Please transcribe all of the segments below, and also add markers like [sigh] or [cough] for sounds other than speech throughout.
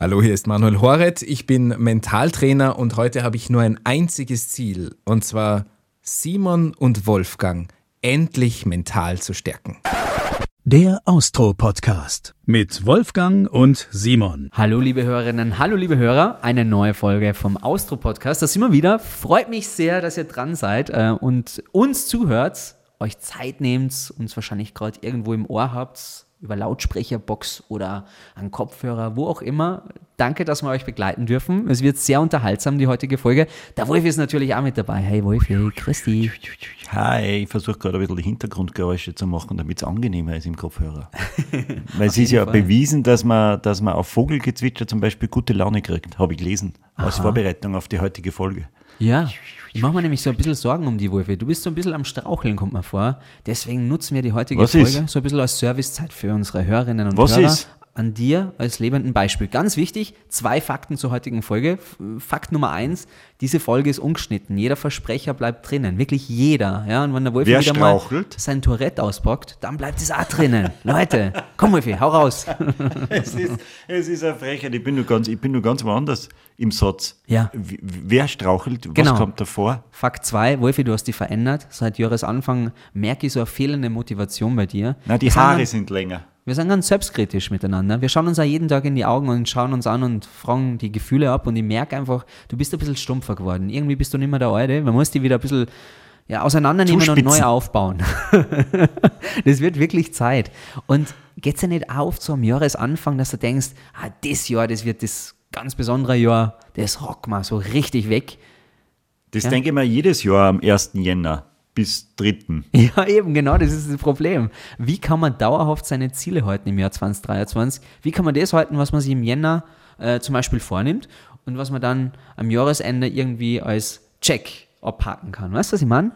Hallo, hier ist Manuel Horet. Ich bin Mentaltrainer und heute habe ich nur ein einziges Ziel, und zwar Simon und Wolfgang endlich mental zu stärken. Der Austro-Podcast mit Wolfgang und Simon. Hallo liebe Hörerinnen, hallo liebe Hörer, eine neue Folge vom Austro-Podcast. Da sind wir wieder. Freut mich sehr, dass ihr dran seid äh, und uns zuhört, euch Zeit nehmt, uns wahrscheinlich gerade irgendwo im Ohr habt über Lautsprecherbox oder an Kopfhörer, wo auch immer. Danke, dass wir euch begleiten dürfen. Es wird sehr unterhaltsam, die heutige Folge. Der Wolf ist natürlich auch mit dabei. Hey Wolf, hey, Christi. Hi, ich versuche gerade ein bisschen die Hintergrundgeräusche zu machen, damit es angenehmer ist im Kopfhörer. Weil es ist ja Fall. bewiesen, dass man, dass man auf Vogelgezwitscher zum Beispiel gute Laune kriegt, habe ich gelesen, als Vorbereitung auf die heutige Folge. Ja, ich mache mir nämlich so ein bisschen Sorgen um die Wölfe. Du bist so ein bisschen am Straucheln, kommt mir vor. Deswegen nutzen wir die heutige Was Folge ist? so ein bisschen als Servicezeit für unsere Hörerinnen und Was Hörer. ist? An dir als lebenden Beispiel. Ganz wichtig, zwei Fakten zur heutigen Folge. Fakt Nummer eins, diese Folge ist ungeschnitten. Jeder Versprecher bleibt drinnen. Wirklich jeder. Ja, und wenn der Wolf Wer wieder strauchelt? mal sein Tourette auspackt, dann bleibt es auch drinnen. [laughs] Leute, komm Wolfi, hau raus. [laughs] es, ist, es ist eine Frechheit. Ich bin nur ganz, ich bin nur ganz woanders im Satz. Ja. Wer strauchelt? Was Genau. kommt davor? Fakt 2, Wolfi, du hast dich verändert. Seit Jahresanfang merke ich so eine fehlende Motivation bei dir. Na, die Haare sind länger. Wir sind ganz selbstkritisch miteinander. Wir schauen uns auch jeden Tag in die Augen und schauen uns an und fragen die Gefühle ab. Und ich merke einfach, du bist ein bisschen stumpfer geworden. Irgendwie bist du nicht mehr der Alte. Man muss die wieder ein bisschen ja, auseinandernehmen und neu aufbauen. [laughs] das wird wirklich Zeit. Und geht's ja nicht auf am Jahresanfang, dass du denkst, ah, das Jahr, das wird das ganz besondere Jahr, das rock mal so richtig weg. Das Ja. denke ich mir jedes Jahr am 1. Jänner bis 3. [laughs] Ja, eben, genau, das ist das Problem. Wie kann man dauerhaft seine Ziele halten im Jahr 2023? Wie kann man das halten, was man sich im Jänner äh, zum Beispiel vornimmt und was man dann am Jahresende irgendwie als Check abhaken kann? Weißt du, was ich meine?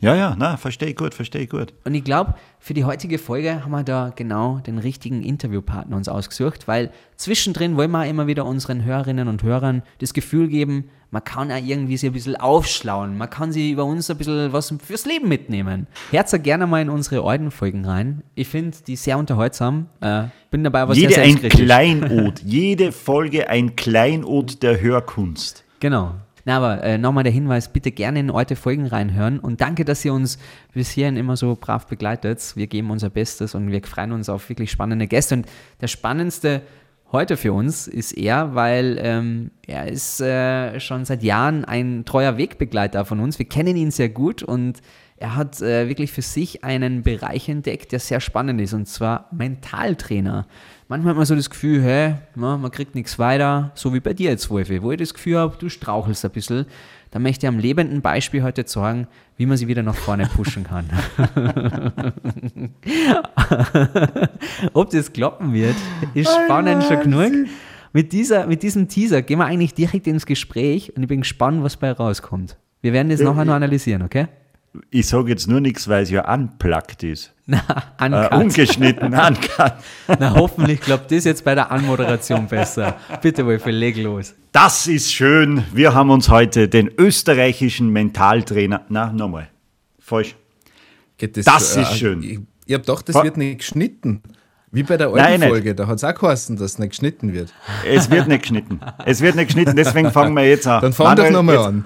Ja, ja, na, verstehe ich gut, verstehe ich gut. Und ich glaube, für die heutige Folge haben wir da genau den richtigen Interviewpartner uns ausgesucht, weil zwischendrin wollen wir auch immer wieder unseren Hörerinnen und Hörern das Gefühl geben, man kann auch irgendwie sich ein bisschen aufschlauen, man kann sie über uns ein bisschen was fürs Leben mitnehmen. Hört da gerne mal in unsere alten Folgen rein. Ich finde die sehr unterhaltsam. Äh, bin dabei aber Jede sehr ein. Kleinod, jede Folge ein Kleinod der Hörkunst. Genau. Na, aber äh, nochmal der Hinweis, bitte gerne in alte Folgen reinhören und danke, dass ihr uns bis hierhin immer so brav begleitet. Wir geben unser Bestes und wir freuen uns auf wirklich spannende Gäste. Und der spannendste heute für uns ist er, weil ähm, er ist äh, schon seit Jahren ein treuer Wegbegleiter von uns. Wir kennen ihn sehr gut und er hat äh, wirklich für sich einen Bereich entdeckt, der sehr spannend ist, und zwar Mentaltrainer. Manchmal hat man so das Gefühl, hä, na, man kriegt nichts weiter, so wie bei dir jetzt, Wolfi, wo ich das Gefühl habe, du strauchelst ein bisschen. Da möchte ich am lebenden Beispiel heute zeigen, wie man sie wieder nach vorne pushen kann. [laughs] Ob das klappen wird, ist spannend schon genug. Mit, dieser, mit diesem Teaser gehen wir eigentlich direkt ins Gespräch und ich bin gespannt, was bei rauskommt. Wir werden das nachher noch analysieren, okay? Ich sage jetzt nur nichts, weil es ja unplugged ist. [laughs] Na, Äh, ungeschnitten, [laughs] uncut. Na, hoffentlich klappt das jetzt bei der Anmoderation besser. Bitte, Wolfi, leg los. Das ist schön. Wir haben uns heute den österreichischen Mentaltrainer. Na, nochmal. Falsch. Geht Das ist schön. Ich, ich habe gedacht, das Wa- wird nicht geschnitten. Wie bei der Nein, alten nicht. Folge, da hat es auch geheißen, dass es nicht geschnitten wird. Es wird nicht geschnitten. Es wird nicht geschnitten, deswegen fangen wir jetzt an. Dann fang doch Manuel, nochmal jetzt- an.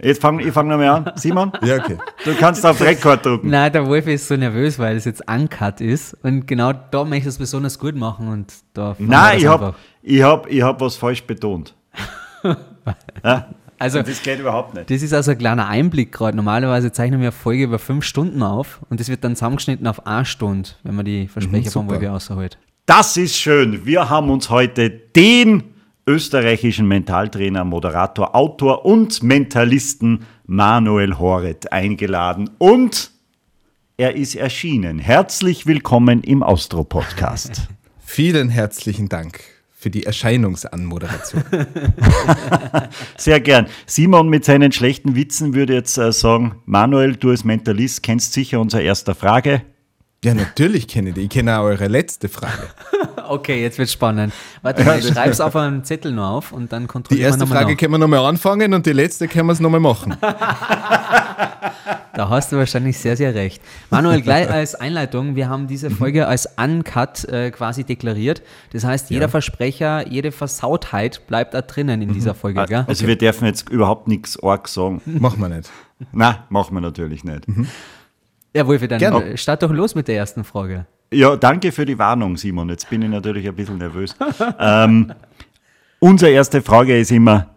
Jetzt fang, ich fange nochmal an. Simon, [laughs] Ja, okay. du kannst auf Rekord drucken. Nein, der Wolfi ist so nervös, weil es jetzt uncut ist. Und genau da möchte ich es besonders gut machen. Und da Nein, das ich habe ich hab, ich hab was falsch betont. [laughs] ja? Also, Und das geht überhaupt nicht. das ist also ein kleiner Einblick gerade. Normalerweise zeichnen wir eine Folge über fünf Stunden auf. Und das wird dann zusammengeschnitten auf eine Stunde, wenn man die Versprecher vom super. Wolfi außerholt. Das ist schön. Wir haben uns heute den österreichischen Mentaltrainer, Moderator, Autor und Mentalisten Manuel Horet eingeladen und er ist erschienen. Herzlich willkommen im Austro-Podcast. [laughs] Vielen herzlichen Dank für die Erscheinungsanmoderation. [laughs] Sehr gern. Simon mit seinen schlechten Witzen würde jetzt äh, sagen, Manuel, du als Mentalist kennst sicher unsere erste Frage. Ja, natürlich kenne ich die. Ich kenne auch eure letzte Frage. [laughs] Okay, jetzt wird spannend. Warte mal, ich schreib's auf einen Zettel noch auf und dann Die kontrollieren erste wir nochmal Frage nach. können wir nochmal anfangen und die letzte können wir es nochmal machen. [laughs] Da hast du wahrscheinlich sehr, sehr recht. Manuel, gleich als Einleitung, wir haben diese Folge als Uncut äh, quasi deklariert. Das heißt, jeder Versprecher, jede Versautheit bleibt da drinnen in dieser Folge, gell? Also wir dürfen jetzt überhaupt nichts arg sagen. Machen wir nicht. Na, machen wir natürlich nicht. Ja, Wolfi, dann Gerne. äh, start doch los mit der ersten Frage. Ja, danke für die Warnung, Simon. Jetzt bin ich natürlich ein bisschen nervös. [laughs] ähm, unsere erste Frage ist immer,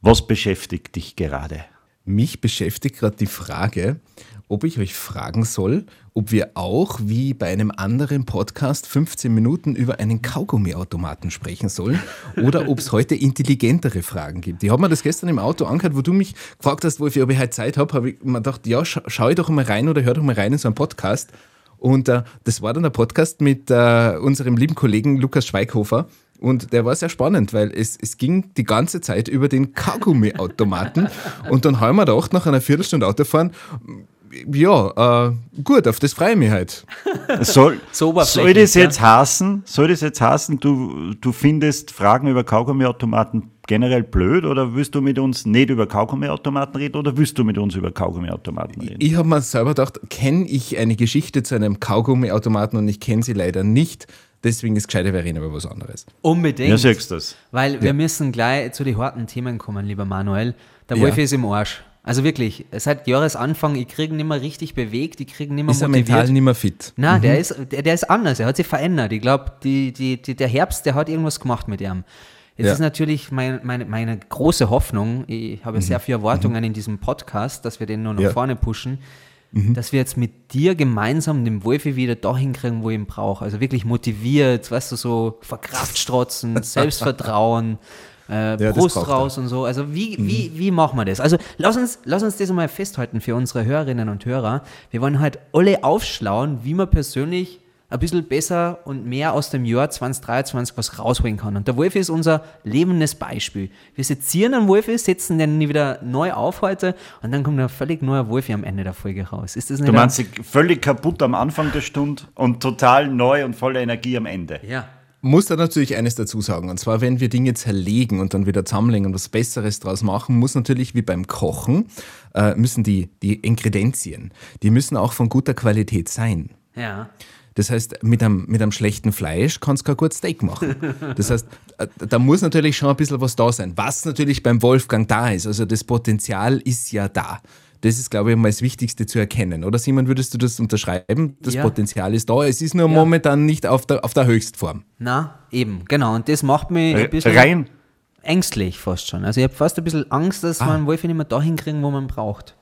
was beschäftigt dich gerade? Mich beschäftigt gerade die Frage, ob ich euch fragen soll, ob wir auch wie bei einem anderen Podcast 15 Minuten über einen Kaugummiautomaten sprechen sollen oder ob es heute intelligentere Fragen gibt. Ich habe mir das gestern im Auto angehört, wo du mich gefragt hast, Wolfi, ob ich heute Zeit habe, habe ich mir gedacht, ja, scha schau ich doch mal rein oder hör doch mal rein in so einen Podcast. Und äh, das war dann ein Podcast mit äh, unserem lieben Kollegen Lukas Schweighofer. Und der war sehr spannend, weil es, es ging die ganze Zeit über den Kaugummiautomaten. und dann haben wir gedacht, nach einer Viertelstunde Autofahren, ja, äh, gut, auf das freue ich mich halt. Soll, So soll das ja. jetzt heißen, soll das jetzt heißen, du, du findest Fragen über Kaugummiautomaten generell blöd oder willst du mit uns nicht über Kaugummiautomaten reden oder willst du mit uns über Kaugummiautomaten reden? Ich habe mir selber gedacht, kenne ich eine Geschichte zu einem Kaugummiautomaten und ich kenne sie leider nicht. Deswegen ist gescheiter, wir reden über was anderes. Unbedingt. Ja, du das. Weil wir müssen gleich zu den harten Themen kommen, lieber Manuel. Der Ja. Wolfi ist im Arsch. Also wirklich, seit Jahresanfang, ich kriege ihn nicht mehr richtig bewegt, ich kriege nicht mehr Ist er motiviert. mental nicht mehr fit? Na, der, ist, der, der ist anders, er hat sich verändert. Ich glaube, die, die, die, der Herbst, der hat irgendwas gemacht mit ihm. Jetzt Ja. ist natürlich mein, meine, meine große Hoffnung, ich habe sehr viele Erwartungen in diesem Podcast, dass wir den nur nach Ja. vorne pushen, dass wir jetzt mit dir gemeinsam den Wolfi wieder dahin kriegen, wo ich ihn brauche. Also wirklich motiviert, weißt du, so Verkraftstrotzen, [laughs] Selbstvertrauen, äh, das Brust braucht er. raus und so. Also wie, wie, wie machen wir das? Also lass uns, lass uns das mal festhalten für unsere Hörerinnen und Hörer. Wir wollen halt alle aufschlauen, wie man persönlich ein bisschen besser und mehr aus dem Jahr 2023 was rausholen kann. Und der Wolfi ist unser lebendes Beispiel. Wir sezieren einen Wolfi, setzen den wieder neu auf heute und dann kommt ein völlig neuer Wolfi am Ende der Folge raus. Ist das nicht Du ein- meinst völlig kaputt am Anfang der Stunde und total neu und voller Energie am Ende. Ja. Muss da natürlich eines dazu sagen. Und zwar, wenn wir Dinge zerlegen und dann wieder zusammenlegen und was Besseres draus machen, muss natürlich wie beim Kochen, äh, müssen die, die Ingredienzien, die müssen auch von guter Qualität sein. Ja. Das heißt, mit einem, mit einem schlechten Fleisch kannst du kein gutes Steak machen. Das heißt, äh, da muss natürlich schon ein bisschen was da sein, was natürlich beim Wolfgang da ist. Also das Potenzial ist ja da. Das ist, glaube ich, mal das Wichtigste zu erkennen. Oder Simon, würdest du das unterschreiben? Das Ja. Potenzial ist da. Es ist nur Ja. momentan nicht auf der, auf der Höchstform. Na, eben, genau. Und das macht mich ein bisschen Rein, ängstlich fast schon. Also ich habe fast ein bisschen Angst, dass Ah. einen Wolfi nicht mehr dahin kriegen, wo man braucht.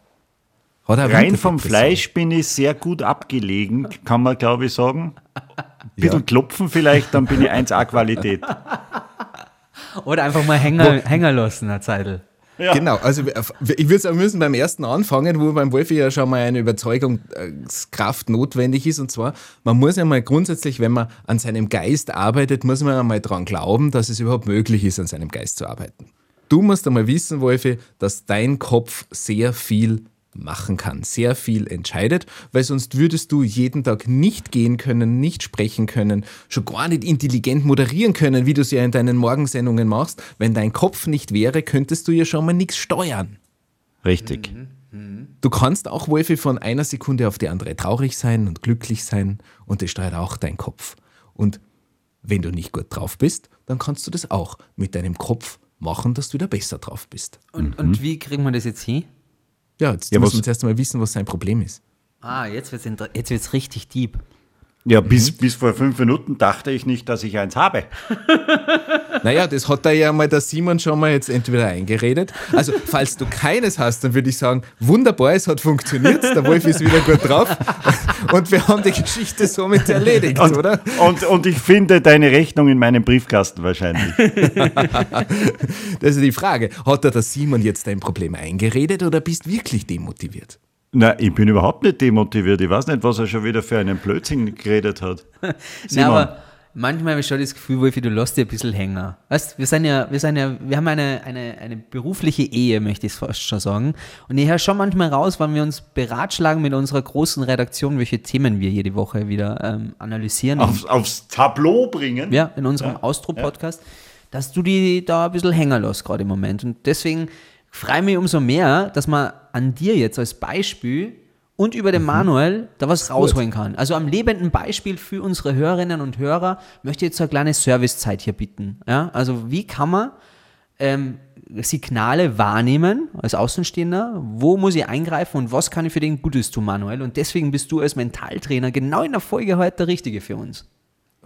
Rein vom? Fleisch bin ich sehr gut abgelegen, kann man glaube ich sagen. Ein [laughs] bisschen Ja. klopfen vielleicht, dann bin ich 1A-Qualität. [laughs] Oder einfach mal Hänger, Hänger lassen, Herr Zeidel. Genau, also ich würde sagen, wir müssen beim ersten anfangen, wo beim Wolfi ja schon mal eine Überzeugungskraft notwendig ist. Und zwar, man muss ja mal grundsätzlich, wenn man an seinem Geist arbeitet, muss man ja mal dran glauben, dass es überhaupt möglich ist, an seinem Geist zu arbeiten. Du musst einmal wissen, Wolfi, dass dein Kopf sehr viel machen kann, sehr viel entscheidet, weil sonst würdest du jeden Tag nicht gehen können, nicht sprechen können, schon gar nicht intelligent moderieren können, wie du es ja in deinen Morgensendungen machst. Wenn dein Kopf nicht wäre, könntest du ja schon mal nichts steuern. Richtig. Du kannst auch, Wolfi, von einer Sekunde auf die andere traurig sein und glücklich sein und das steuert auch dein Kopf. Und wenn du nicht gut drauf bist, dann kannst du das auch mit deinem Kopf machen, dass du wieder besser drauf bist. Und, und wie kriegen wir das jetzt hin? Ja, jetzt Ja, muss was- man zuerst einmal wissen, was sein Problem ist. Ah, jetzt wird es jetzt wird's richtig deep. Ja, bis, bis vor fünf Minuten dachte ich nicht, dass ich eins habe. [laughs] Naja, das hat da ja mal der Simon schon mal jetzt entweder eingeredet. Also, falls du keines hast, dann würde ich sagen, wunderbar, es hat funktioniert, der Wolf ist wieder gut drauf und wir haben die Geschichte somit erledigt, Und, oder? und, und ich finde deine Rechnung in meinem Briefkasten wahrscheinlich. [laughs] Das ist die Frage. Hat da der Simon jetzt dein Problem eingeredet oder bist wirklich demotiviert? Na, ich bin überhaupt nicht demotiviert. Ich weiß nicht, was er schon wieder für einen Blödsinn geredet hat. [laughs] Na, Simon, aber manchmal habe ich schon das Gefühl, Wolfi, du lässt dir ein bisschen hängen. Weißt, wir sind ja, wir sind ja, wir haben eine, eine, eine berufliche Ehe, möchte ich fast schon sagen. Und ich höre schon manchmal raus, wenn wir uns beratschlagen mit unserer großen Redaktion, welche Themen wir jede Woche wieder ähm, analysieren. Auf, aufs Tableau bringen. Ja, in unserem Ja. Austro-Podcast, dass du die da ein bisschen hängen lässt gerade im Moment. Und deswegen freue ich mich umso mehr, dass man an dir jetzt als Beispiel und über den Mhm. Manuel da was rausholen kann. Also am lebenden Beispiel für unsere Hörerinnen und Hörer möchte ich jetzt so eine kleine Servicezeit hier bitten. Ja? Also wie kann man ähm, Signale wahrnehmen als Außenstehender? Wo muss ich eingreifen und was kann ich für den Gutes tun, Manuel? Und deswegen bist du als Mentaltrainer genau in der Folge heute der Richtige für uns.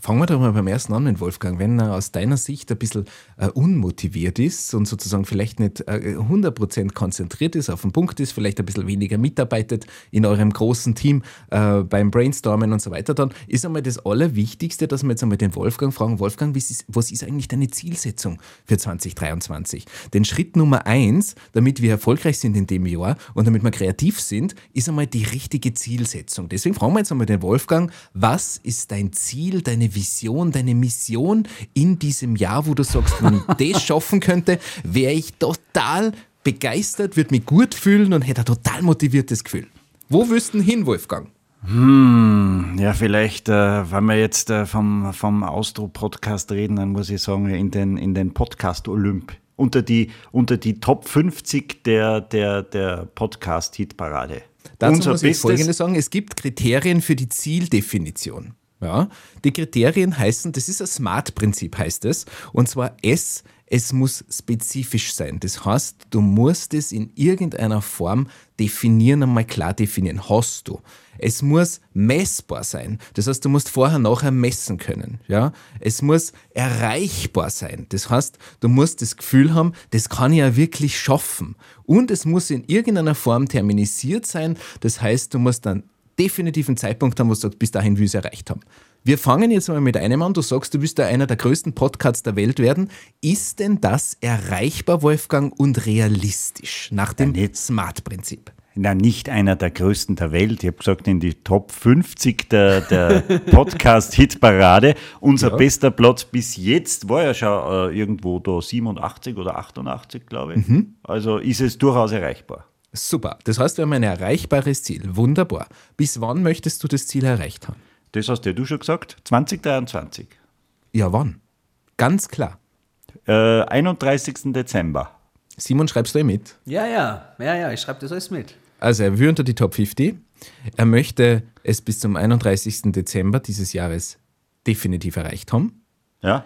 Fangen wir doch mal beim ersten an mit Wolfgang. Wenn er aus deiner Sicht ein bisschen äh, unmotiviert ist und sozusagen vielleicht nicht äh, 100% konzentriert ist, auf den Punkt ist, vielleicht ein bisschen weniger mitarbeitet in eurem großen Team äh, beim Brainstormen und so weiter, dann ist einmal das Allerwichtigste, dass wir jetzt einmal den Wolfgang fragen, Wolfgang, ist, was ist eigentlich deine Zielsetzung für 2023? Denn Schritt Nummer eins, damit wir erfolgreich sind in dem Jahr und damit wir kreativ sind, ist einmal die richtige Zielsetzung. Deswegen fragen wir jetzt einmal den Wolfgang, was ist dein Ziel, deine Vision, deine Mission in diesem Jahr, wo du sagst, wenn ich [laughs] das schaffen könnte, wäre ich total begeistert, würde mich gut fühlen und hätte ein total motiviertes Gefühl. Wo willst du denn hin, Wolfgang? Ja, vielleicht, äh, wenn wir jetzt äh, vom, vom Austro-Podcast reden, dann muss ich sagen, in den, in den Podcast-Olymp. Unter die, unter die Top 50 der, der, der Podcast-Hitparade. Dazu muss ich Folgendes sagen, es gibt Kriterien für die Zieldefinition. Ja, die Kriterien heißen, das ist ein SMART-Prinzip, heißt es. Und zwar S, es muss spezifisch sein. Das heißt, du musst es in irgendeiner Form definieren, einmal klar definieren. Hast du. Es muss messbar sein. Das heißt, du musst vorher, nachher messen können. Ja? Es muss erreichbar sein. Das heißt, du musst das Gefühl haben, das kann ich ja wirklich schaffen. Und es muss in irgendeiner Form terminisiert sein. Das heißt, du musst dann definitiv einen Zeitpunkt haben, wo du sagst, bis dahin will ich es erreicht haben. Wir fangen jetzt mal mit einem an. Du sagst, du willst da einer der größten Podcasts der Welt werden. Ist denn das erreichbar, Wolfgang, und realistisch nach dem. SMART-Prinzip? Na, nicht einer der größten der Welt. Ich habe gesagt, in die Top 50 der, der [laughs] Podcast-Hitparade. Unser Ja. bester Platz bis jetzt war ja schon äh, irgendwo da 87 oder 88, glaube ich. Also ist es durchaus erreichbar. Super. Das heißt, wir haben ein erreichbares Ziel. Wunderbar. Bis wann möchtest du das Ziel erreicht haben? Das hast ja du schon gesagt. 2023. Ja, wann? Ganz klar. Äh, 31. Dezember. Simon, schreibst du eh mit? Ja, ja, ja, ja, ich schreibe das alles mit. Also er will unter die Top 50. Er möchte es bis zum 31. Dezember dieses Jahres definitiv erreicht haben. Ja?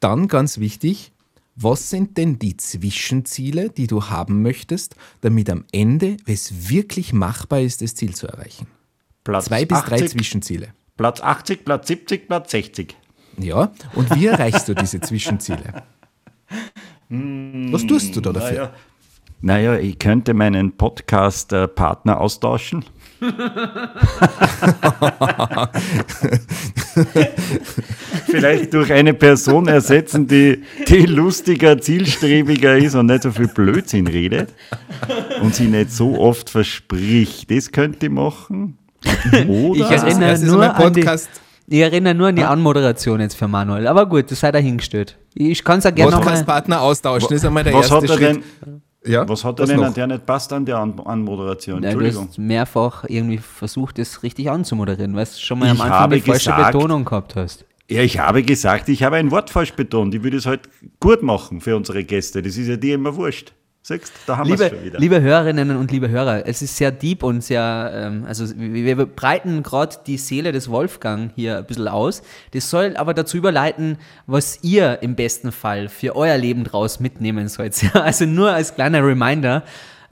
Dann ganz wichtig, was sind denn die Zwischenziele, die du haben möchtest, damit am Ende es wirklich machbar ist, das Ziel zu erreichen? Platz Zwei bis drei 80, Zwischenziele. Platz 80, Platz 70, Platz 60. Ja, und wie erreichst du diese Zwischenziele? Was tust du da dafür? Naja, naja ich könnte meinen Podcast-Partner austauschen. [laughs] Vielleicht durch eine Person ersetzen, die, die lustiger, zielstrebiger ist und nicht so viel Blödsinn redet und sie nicht so oft verspricht. Das könnte ich machen. Oder? Ich erinnere nur an die, ich erinnere nur an die Anmoderation jetzt für Manuel. Aber gut, das sei dahingestellt. Ich kann es ja gerne nochmal. Podcast-Partner austauschen, das ist einmal der was erste hat er Schritt. denn, ja, was hat er denn noch? an der nicht passt an der an Anmoderation? Ja, du Entschuldigung. hast mehrfach irgendwie versucht, das richtig anzumoderieren, weil du schon mal am Ich Anfang habe die falsche gesagt- Betonung gehabt hast. Ja, ich habe gesagt, ich habe ein Wort falsch betont. Ich würde es halt gut machen für unsere Gäste. Das ist ja dir immer wurscht. Siehst da haben wir es Liebe, schon wieder. liebe Hörerinnen und liebe Hörer, es ist sehr deep und sehr, ähm, also wir wir breiten gerade die Seele des Wolfgang hier ein bisschen aus. Das soll aber dazu überleiten, was ihr im besten Fall für euer Leben draus mitnehmen sollt. [laughs] Ja, Also nur als kleiner Reminder.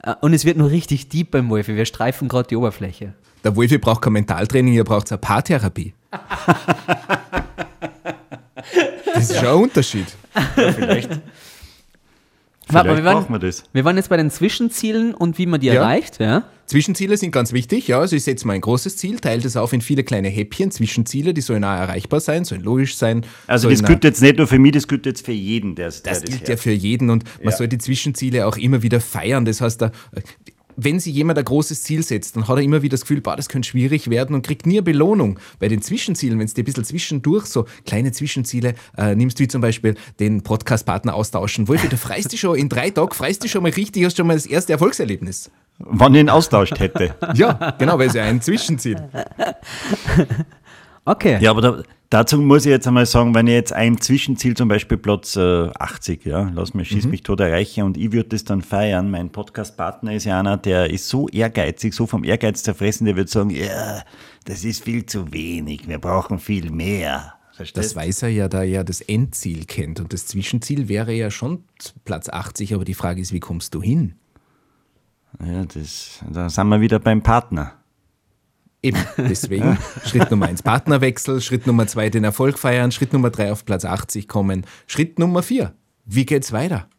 Äh, Und es wird nur richtig deep beim Wolfi. Wir streifen gerade die Oberfläche. Der Wolfi braucht kein Mentaltraining, ihr braucht eine Paartherapie. [laughs] das ist schon ein Unterschied. Vielleicht, Vielleicht wir, waren, brauchen wir das. wir waren jetzt bei den Zwischenzielen und wie man die Ja. erreicht. Ja? Zwischenziele sind ganz wichtig. Ja, also ich setze mal ein großes Ziel, teile das auf in viele kleine Häppchen. Zwischenziele, die sollen auch erreichbar sein, sollen logisch sein. Also das gilt jetzt nicht nur für mich, das gilt jetzt für jeden, der, der Das das gilt ja für jeden und man Ja. soll die Zwischenziele auch immer wieder feiern. Das heißt, da, wenn sich jemand ein großes Ziel setzt, dann hat er immer wieder das Gefühl, boah, das könnte schwierig werden und kriegt nie eine Belohnung. Bei den Zwischenzielen, wenn es dir ein bisschen zwischendurch so kleine Zwischenziele äh, nimmst, wie zum Beispiel den Podcast-Partner austauschen. Wolfi, du freust dich schon in drei Tagen, freust dich schon mal richtig, hast schon mal das erste Erfolgserlebnis. Wann ich ihn austauscht hätte. Ja, genau, weil es ja ein Zwischenziel. [laughs] Okay. Ja, aber da, dazu muss ich jetzt einmal sagen, wenn ich jetzt ein Zwischenziel, zum Beispiel Platz äh, 80, ja, lass mich, schieß mich tot erreiche und ich würde das dann feiern. Mein Podcast-Partner ist ja einer, der ist so ehrgeizig, so vom Ehrgeiz zerfressen, der wird sagen, ja, das ist viel zu wenig, wir brauchen viel mehr. Verstehst Das weiß er ja, da er ja das Endziel kennt. Und das Zwischenziel wäre ja schon Platz 80, aber die Frage ist, wie kommst du hin? Ja, das, da sind wir wieder beim Partner. Eben, deswegen [laughs] Schritt Nummer eins Partnerwechsel, Schritt Nummer zwei den Erfolg feiern, Schritt Nummer drei auf Platz 80 kommen, Schritt Nummer vier, wie geht's weiter?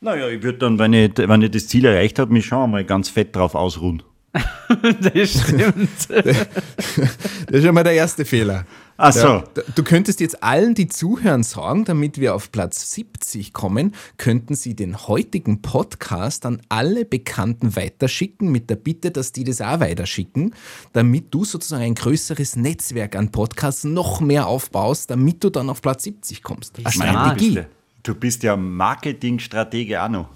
Naja, ich würde dann, wenn ich, wenn ich das Ziel erreicht habe, mich schon einmal ganz fett drauf ausruhen. [laughs] das stimmt. [laughs] Das ist schon mal der erste Fehler. Ach so. Ja, du könntest jetzt allen, die zuhören, sagen, damit wir auf Platz 70 kommen, könnten sie den heutigen Podcast an alle Bekannten weiterschicken, mit der Bitte, dass die das auch weiterschicken, damit du sozusagen ein größeres Netzwerk an Podcasts noch mehr aufbaust, damit du dann auf Platz 70 kommst. Eine. Strategie. Bist Du bist ja Marketingstratege auch noch.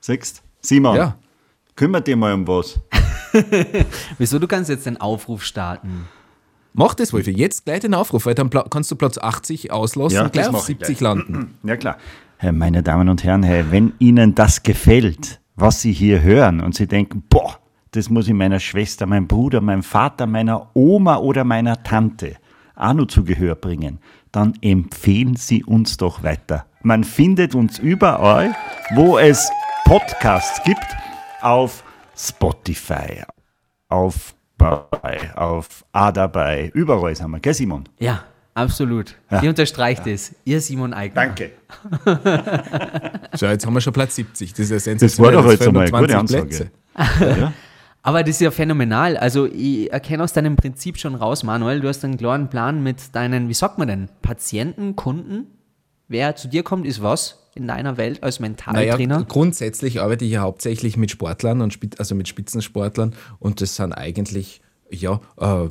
Siehst Simon, Ja. kümmert dir mal um was. [laughs] Wieso? Du kannst jetzt den Aufruf starten. Mach das, Wolfi. Jetzt gleich den Aufruf, weil dann kannst du Platz 80 auslassen Ja, und gleich auf mach ich 70 gleich. landen. [clears throat] Ja klar. Hey, meine Damen und Herren, hey, wenn Ihnen das gefällt, was Sie hier hören und Sie denken, boah, das muss ich meiner Schwester, meinem Bruder, meinem Vater, meiner Oma oder meiner Tante auch noch zu Gehör bringen, dann empfehlen Sie uns doch weiter. Man findet uns überall, wo es Podcasts gibt, auf Spotify, auf bei, auf A dabei, überall sind wir, gell Simon? Ja, absolut. Ihr unterstreicht es. Ihr Simon Eigner. Danke. [laughs] So, jetzt haben wir schon Platz 70. Das ist ja Das war doch sensationell. jetzt einmal eine gute 20 Ansage. Ja? [laughs] Aber das ist ja phänomenal. Also ich erkenne aus deinem Prinzip schon raus, Manuel, du hast einen klaren Plan mit deinen, wie sagt man denn, Patienten, Kunden. Wer zu dir kommt, ist was in deiner Welt als Mentaltrainer? Naja, grundsätzlich arbeite ich ja hauptsächlich mit Sportlern und also mit Spitzensportlern und das sind eigentlich ja äh,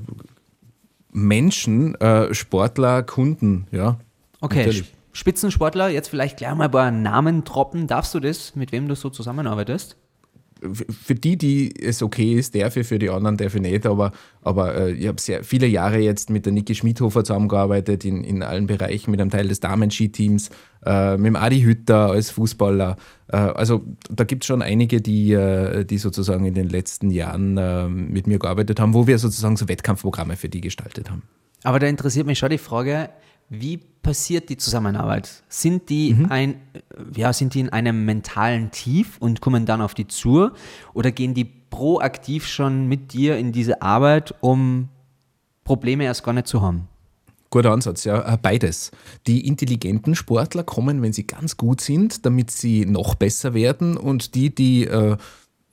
Menschen, äh, Sportler, Kunden, ja. okay, natürlich. Spitzensportler, jetzt vielleicht gleich mal ein paar Namen droppen. Darfst du das, mit wem du so zusammenarbeitest? Für die, die es okay ist, darf ich, für die anderen darf ich nicht, aber, aber äh, ich habe sehr viele Jahre jetzt mit der Niki Schmidhofer zusammengearbeitet, in, in allen Bereichen, mit einem Teil des Damen-Skiteams, äh, mit dem Adi Hütter als Fußballer. Äh, also da gibt es schon einige, die, äh, die sozusagen in den letzten Jahren äh, mit mir gearbeitet haben, wo wir sozusagen so Wettkampfprogramme für die gestaltet haben. Aber da interessiert mich schon die Frage, wie passiert die Zusammenarbeit? Sind die, ein, äh, ja, sind die in einem mentalen Tief und kommen dann auf die zu? Oder gehen die proaktiv schon mit dir in diese Arbeit, um Probleme erst gar nicht zu haben? Guter Ansatz, ja, äh, beides. Die intelligenten Sportler kommen, wenn sie ganz gut sind, damit sie noch besser werden und die, die, äh,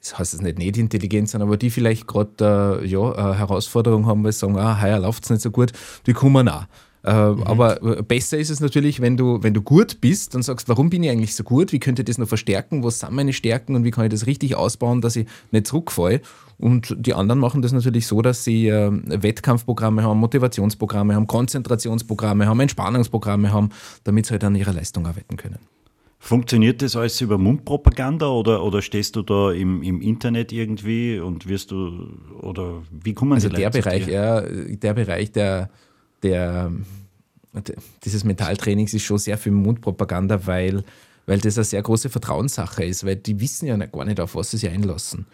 das heißt es nicht nicht intelligent sind, aber die vielleicht gerade äh, ja, eine Herausforderung haben, weil sie sagen, ah, heuer läuft es nicht so gut, die kommen auch. Äh, Aber äh, besser ist es natürlich, wenn du, wenn du gut bist und sagst, warum bin ich eigentlich so gut, wie könnte ich das noch verstärken, was sind meine Stärken und wie kann ich das richtig ausbauen, dass ich nicht zurückfalle. Und die anderen machen das natürlich so, dass sie äh, Wettkampfprogramme haben, Motivationsprogramme haben, Konzentrationsprogramme haben, Entspannungsprogramme haben, damit sie halt an ihrer Leistung arbeiten können. Funktioniert das alles über Mundpropaganda oder, oder stehst du da im, im Internet irgendwie und wirst du, oder wie kommen Also die der Leute Bereich, ja, der Bereich der, der, dieses Mentaltrainings ist schon sehr viel Mundpropaganda, weil, weil das eine sehr große Vertrauenssache ist, weil die wissen ja gar nicht, auf was sie sich einlassen.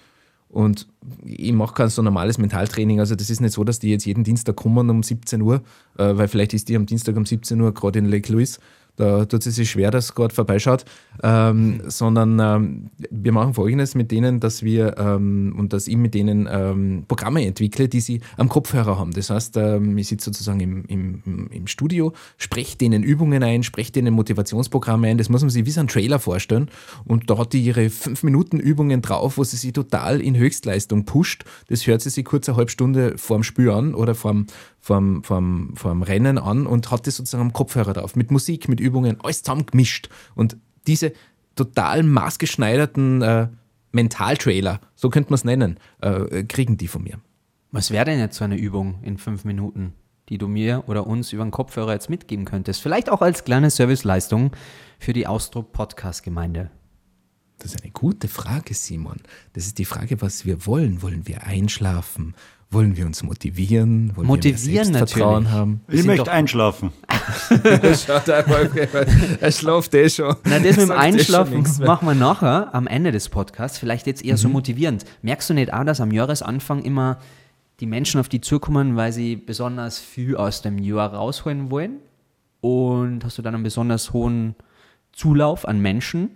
Und ich mache kein so normales Mentaltraining. Also das ist nicht so, dass die jetzt jeden Dienstag kommen um 17 Uhr, äh, weil vielleicht ist die am Dienstag um 17 Uhr gerade in Lake Louise. Da tut es sich schwer, dass gerade vorbeischaut. Ähm, sondern ähm, wir machen Folgendes mit denen, dass wir ähm, und dass ich mit denen ähm, Programme entwickle, die sie am Kopfhörer haben. Das heißt, ähm, ich sitze sozusagen im, im, im Studio, spreche denen Übungen ein, spreche denen Motivationsprogramme ein. Das muss man sich wie so einen Trailer vorstellen. Und da hat die ihre 5-Minuten-Übungen drauf, wo sie sich total in Höchstleistung pusht. Das hört sie sich kurz eine halbe Stunde vorm an oder vorm, vorm, vorm, vorm Rennen an und hat das sozusagen am Kopfhörer drauf. Mit Musik, mit Übungen, alles zusammen gemischt. Und diese total maßgeschneiderten äh, Mentaltrailer, so könnte man es nennen, äh, kriegen die von mir. Was wäre denn jetzt so eine Übung in fünf Minuten, die du mir oder uns über den Kopfhörer jetzt mitgeben könntest? Vielleicht auch als kleine Serviceleistung für die Ausdruck-Podcast-Gemeinde. Das ist eine gute Frage, Simon. Das ist die Frage, was wir wollen. Wollen wir einschlafen? Wollen wir uns motivieren? Wollen Motivieren wir natürlich. haben? Ich möchte einschlafen. [laughs] [laughs] Schaut er schläft eh schon. Na, das mit dem [laughs] eh Einschlafen machen wir nachher am Ende des Podcasts. Vielleicht jetzt eher Mhm. so motivierend. Merkst du nicht auch, dass am Jahresanfang immer die Menschen auf die zukommen, weil sie besonders viel aus dem Jahr rausholen wollen? Und hast du dann einen besonders hohen Zulauf an Menschen?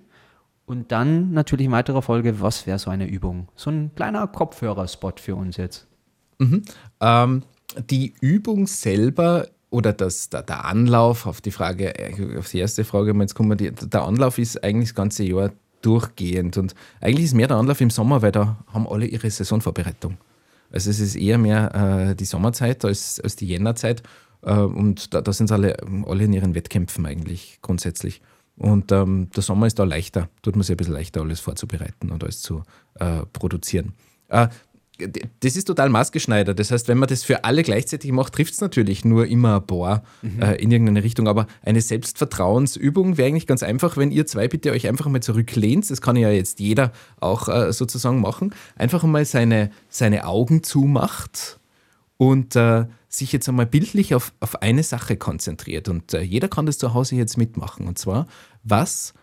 Und dann natürlich in weiterer Folge, was wäre so eine Übung? So ein kleiner Kopfhörerspot für uns jetzt. Ähm, die Übung selber oder das, der, der Anlauf auf die Frage, äh, auf die erste Frage, jetzt kommen wir, der Anlauf ist eigentlich das ganze Jahr durchgehend und eigentlich ist mehr der Anlauf im Sommer, weil da haben alle ihre Saisonvorbereitung. Also es ist eher mehr äh, die Sommerzeit als, als die Jännerzeit äh, und da, da sind alle, alle in ihren Wettkämpfen eigentlich grundsätzlich. Und ähm, der Sommer ist da leichter, tut man sich ein bisschen leichter, alles vorzubereiten und alles zu äh, produzieren. Das ist total maßgeschneidert. Das heißt, wenn man das für alle gleichzeitig macht, trifft es natürlich nur immer ein paar äh, in irgendeine Richtung. Aber eine Selbstvertrauensübung wäre eigentlich ganz einfach, wenn ihr zwei bitte euch einfach mal zurücklehnt. Das kann ja jetzt jeder auch äh, sozusagen machen. Einfach mal seine, seine Augen zumacht und äh, sich jetzt einmal bildlich auf, auf eine Sache konzentriert. Und äh, jeder kann das zu Hause jetzt mitmachen. Und zwar, was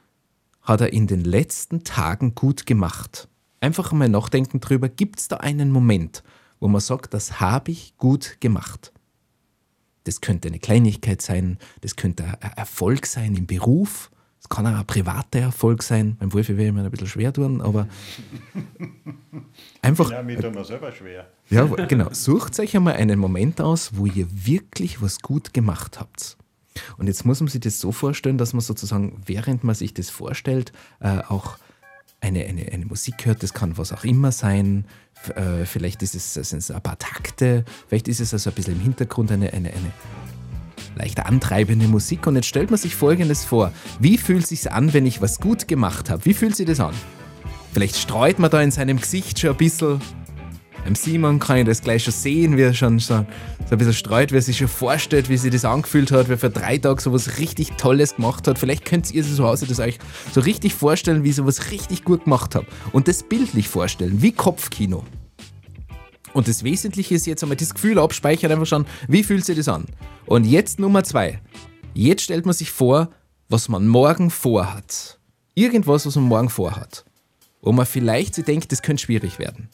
hat er in den letzten Tagen gut gemacht? Einfach mal nachdenken drüber, gibt es da einen Moment, wo man sagt, das habe ich gut gemacht? Das könnte eine Kleinigkeit sein, das könnte ein Erfolg sein im Beruf, es kann auch ein privater Erfolg sein. Beim Wolfi werde ich mir ein bisschen schwer tun, aber [laughs] einfach Ja, mir tut mir selber schwer. ja, genau. Sucht euch einmal einen Moment aus, wo ihr wirklich was gut gemacht habt. Und jetzt muss man sich das so vorstellen, dass man sozusagen, während man sich das vorstellt, äh, auch eine, eine, eine Musik hört. Das kann was auch immer sein. Äh, vielleicht ist es, sind es ein paar Takte. Vielleicht ist es also ein bisschen im Hintergrund eine, eine, eine leicht antreibende Musik. Und jetzt stellt man sich Folgendes vor. Wie fühlt es sich an, wenn ich was gut gemacht habe? Wie fühlt sich das an? Vielleicht streut man da in seinem Gesicht schon ein bisschen. Beim Simon kann ich das gleich schon sehen, wie er schon so, so ein bisschen streut, wie er sich schon vorstellt, wie sich das angefühlt hat, wie er für drei Tage so was richtig Tolles gemacht hat. Vielleicht könnt ihr zu Hause das euch so richtig vorstellen, wie ich sowas richtig gut gemacht habe. Und das bildlich vorstellen, wie Kopfkino. Und das Wesentliche ist jetzt einmal das Gefühl abspeichern, einfach schauen, wie fühlt sich das an? Und jetzt Nummer zwei. Jetzt stellt man sich vor, was man morgen vorhat. Irgendwas, was man morgen vorhat. Wo man vielleicht sich denkt, das könnte schwierig werden.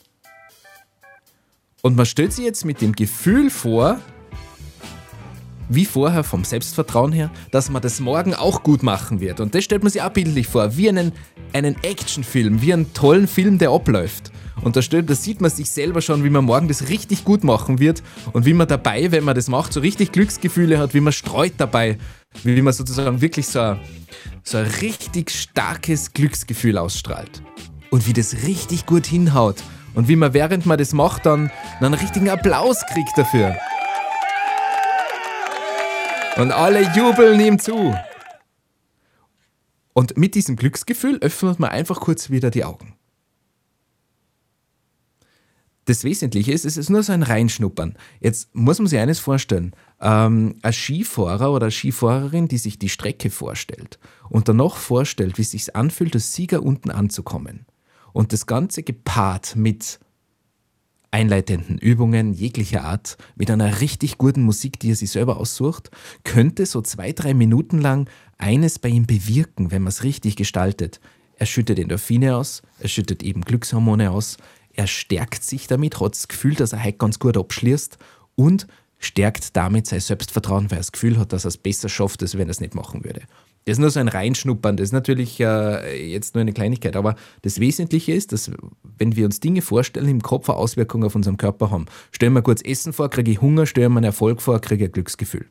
Und man stellt sich jetzt mit dem Gefühl vor, wie vorher vom Selbstvertrauen her, dass man das morgen auch gut machen wird. Und das stellt man sich auch bildlich vor, wie einen, einen Actionfilm, wie einen tollen Film, der abläuft. Und da, stellt, da sieht man sich selber schon, wie man morgen das richtig gut machen wird und wie man dabei, wenn man das macht, so richtig Glücksgefühle hat, wie man streut dabei, wie man sozusagen wirklich so ein, so ein richtig starkes Glücksgefühl ausstrahlt. Und wie das richtig gut hinhaut. Und wie man, während man das macht, dann, dann einen richtigen Applaus kriegt dafür. Und alle jubeln ihm zu. Und mit diesem Glücksgefühl öffnet man einfach kurz wieder die Augen. Das Wesentliche ist, es ist nur so ein Reinschnuppern. Jetzt muss man sich eines vorstellen. Ähm, ein Skifahrer oder eine Skifahrerin, die sich die Strecke vorstellt und danach vorstellt, wie es sich anfühlt, als Sieger unten anzukommen. Und das Ganze gepaart mit einleitenden Übungen jeglicher Art, mit einer richtig guten Musik, die er sich selber aussucht, könnte so zwei, drei Minuten lang eines bei ihm bewirken, wenn man es richtig gestaltet. Er schüttet Endorphine aus, er schüttet eben Glückshormone aus, er stärkt sich damit, hat das Gefühl, dass er heute ganz gut abschließt und stärkt damit sein Selbstvertrauen, weil er das Gefühl hat, dass er es besser schafft, als wenn er es nicht machen würde. Das ist nur so ein Reinschnuppern, das ist natürlich äh, jetzt nur eine Kleinigkeit, aber das Wesentliche ist, dass wenn wir uns Dinge vorstellen, im Kopf eine Auswirkung auf unseren Körper haben. Stellen wir kurz Essen vor, kriege ich Hunger, stellen wir einen Erfolg vor, kriege ich ein Glücksgefühl.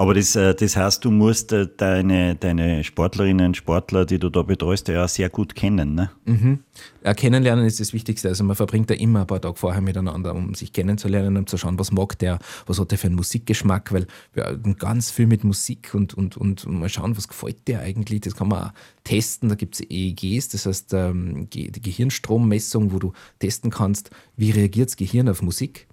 Aber das, äh, das heißt, du musst äh, deine, deine Sportlerinnen und Sportler, die du da betreust, ja sehr gut kennen. Ne? Mhm. Ja, kennenlernen ist das Wichtigste. Also man verbringt da immer ein paar Tage vorher miteinander, um sich kennenzulernen, um zu schauen, was mag der, was hat der für einen Musikgeschmack, weil wir haben ganz viel mit Musik und, und, und mal schauen, was gefällt dir eigentlich. Das kann man auch testen. Da gibt es EEGs, das heißt ähm, die Gehirnstrommessung, wo du testen kannst, wie reagiert das Gehirn auf Musik.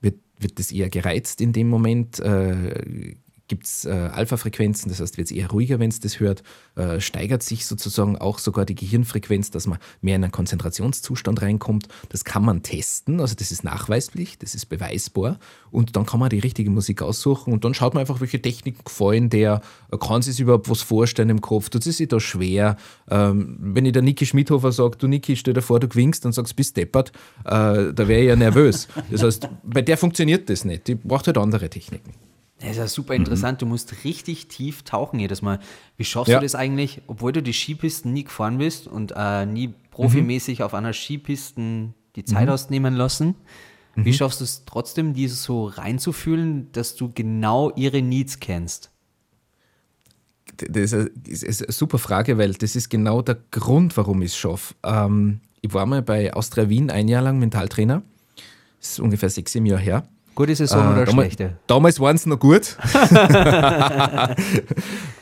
Wird, wird das eher gereizt in dem Moment? Äh, gibt es äh, Alpha-Frequenzen, das heißt, wird es eher ruhiger, wenn es das hört, äh, steigert sich sozusagen auch sogar die Gehirnfrequenz, dass man mehr in einen Konzentrationszustand reinkommt. Das kann man testen, also das ist nachweislich, das ist beweisbar und dann kann man die richtige Musik aussuchen und dann schaut man einfach, welche Techniken gefallen der, äh, kann sich überhaupt was vorstellen im Kopf, tut es sich da schwer. Ähm, wenn ich der Niki Schmidhofer sage, du Niki, stell dir vor, du gewinkst und sagst, bist deppert, äh, da wäre ich ja nervös. Das heißt, bei der funktioniert das nicht, die braucht halt andere Techniken. Das ist ja super interessant. Mhm. Du musst richtig tief tauchen jedes Mal. Wie schaffst ja. du das eigentlich, obwohl du die Skipisten nie gefahren bist und äh, nie profimäßig mhm. auf einer Skipisten die Zeit mhm. ausnehmen lassen? Wie mhm. schaffst du es trotzdem, diese so reinzufühlen, dass du genau ihre Needs kennst? Das ist eine super Frage, weil das ist genau der Grund, warum ich es schaffe. Ähm, ich war mal bei Austria Wien ein Jahr lang Mentaltrainer. Das ist ungefähr sechs, sieben Jahre her. Gute Saison äh, oder damals, schlechte? Damals waren es noch gut.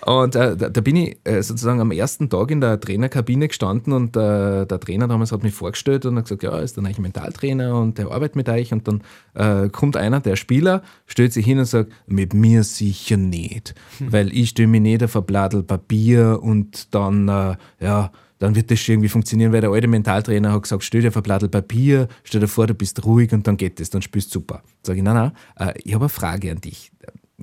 und äh, da, da, bin ich äh, sozusagen am ersten Tag in der Trainerkabine gestanden und äh, der Trainer damals hat mich vorgestellt und hat gesagt, ja, ist dann eigentlich Mentaltrainer und der arbeitet mit euch. Und dann äh, kommt einer, der Spieler, stellt sich hin und sagt, mit mir sicher nicht, hm. weil ich stelle mich nicht auf ein Blattl Papier und dann, äh, ja, dann wird das schon irgendwie funktionieren, weil der alte Mentaltrainer hat gesagt, stell dir auf ein Blatt Papier, stell dir vor, du bist ruhig und dann geht es, dann spielst du super. Sag ich, nein, nein, äh, ich habe eine Frage an dich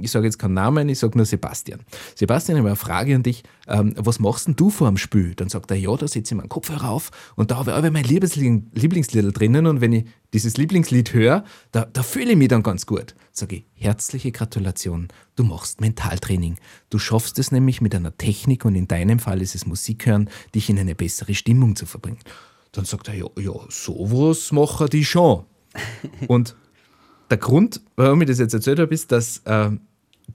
ich sage jetzt keinen Namen, ich sage nur Sebastian. Sebastian, ich habe eine Frage an dich. Ähm, was machst denn du vor dem Spiel? Dann sagt er, ja, da setze ich meinen Kopfhörer auf und da habe ich aber mein Lieblingslied drinnen und wenn ich dieses Lieblingslied höre, da, da fühle ich mich dann ganz gut. Sage ich, herzliche Gratulation, du machst Mentaltraining. Du schaffst es nämlich mit einer Technik und in deinem Fall ist es Musik hören, dich in eine bessere Stimmung zu verbringen. Dann sagt er, ja, ja sowas machen die schon. und der Grund, warum ich das jetzt erzählt habe, ist, dass äh,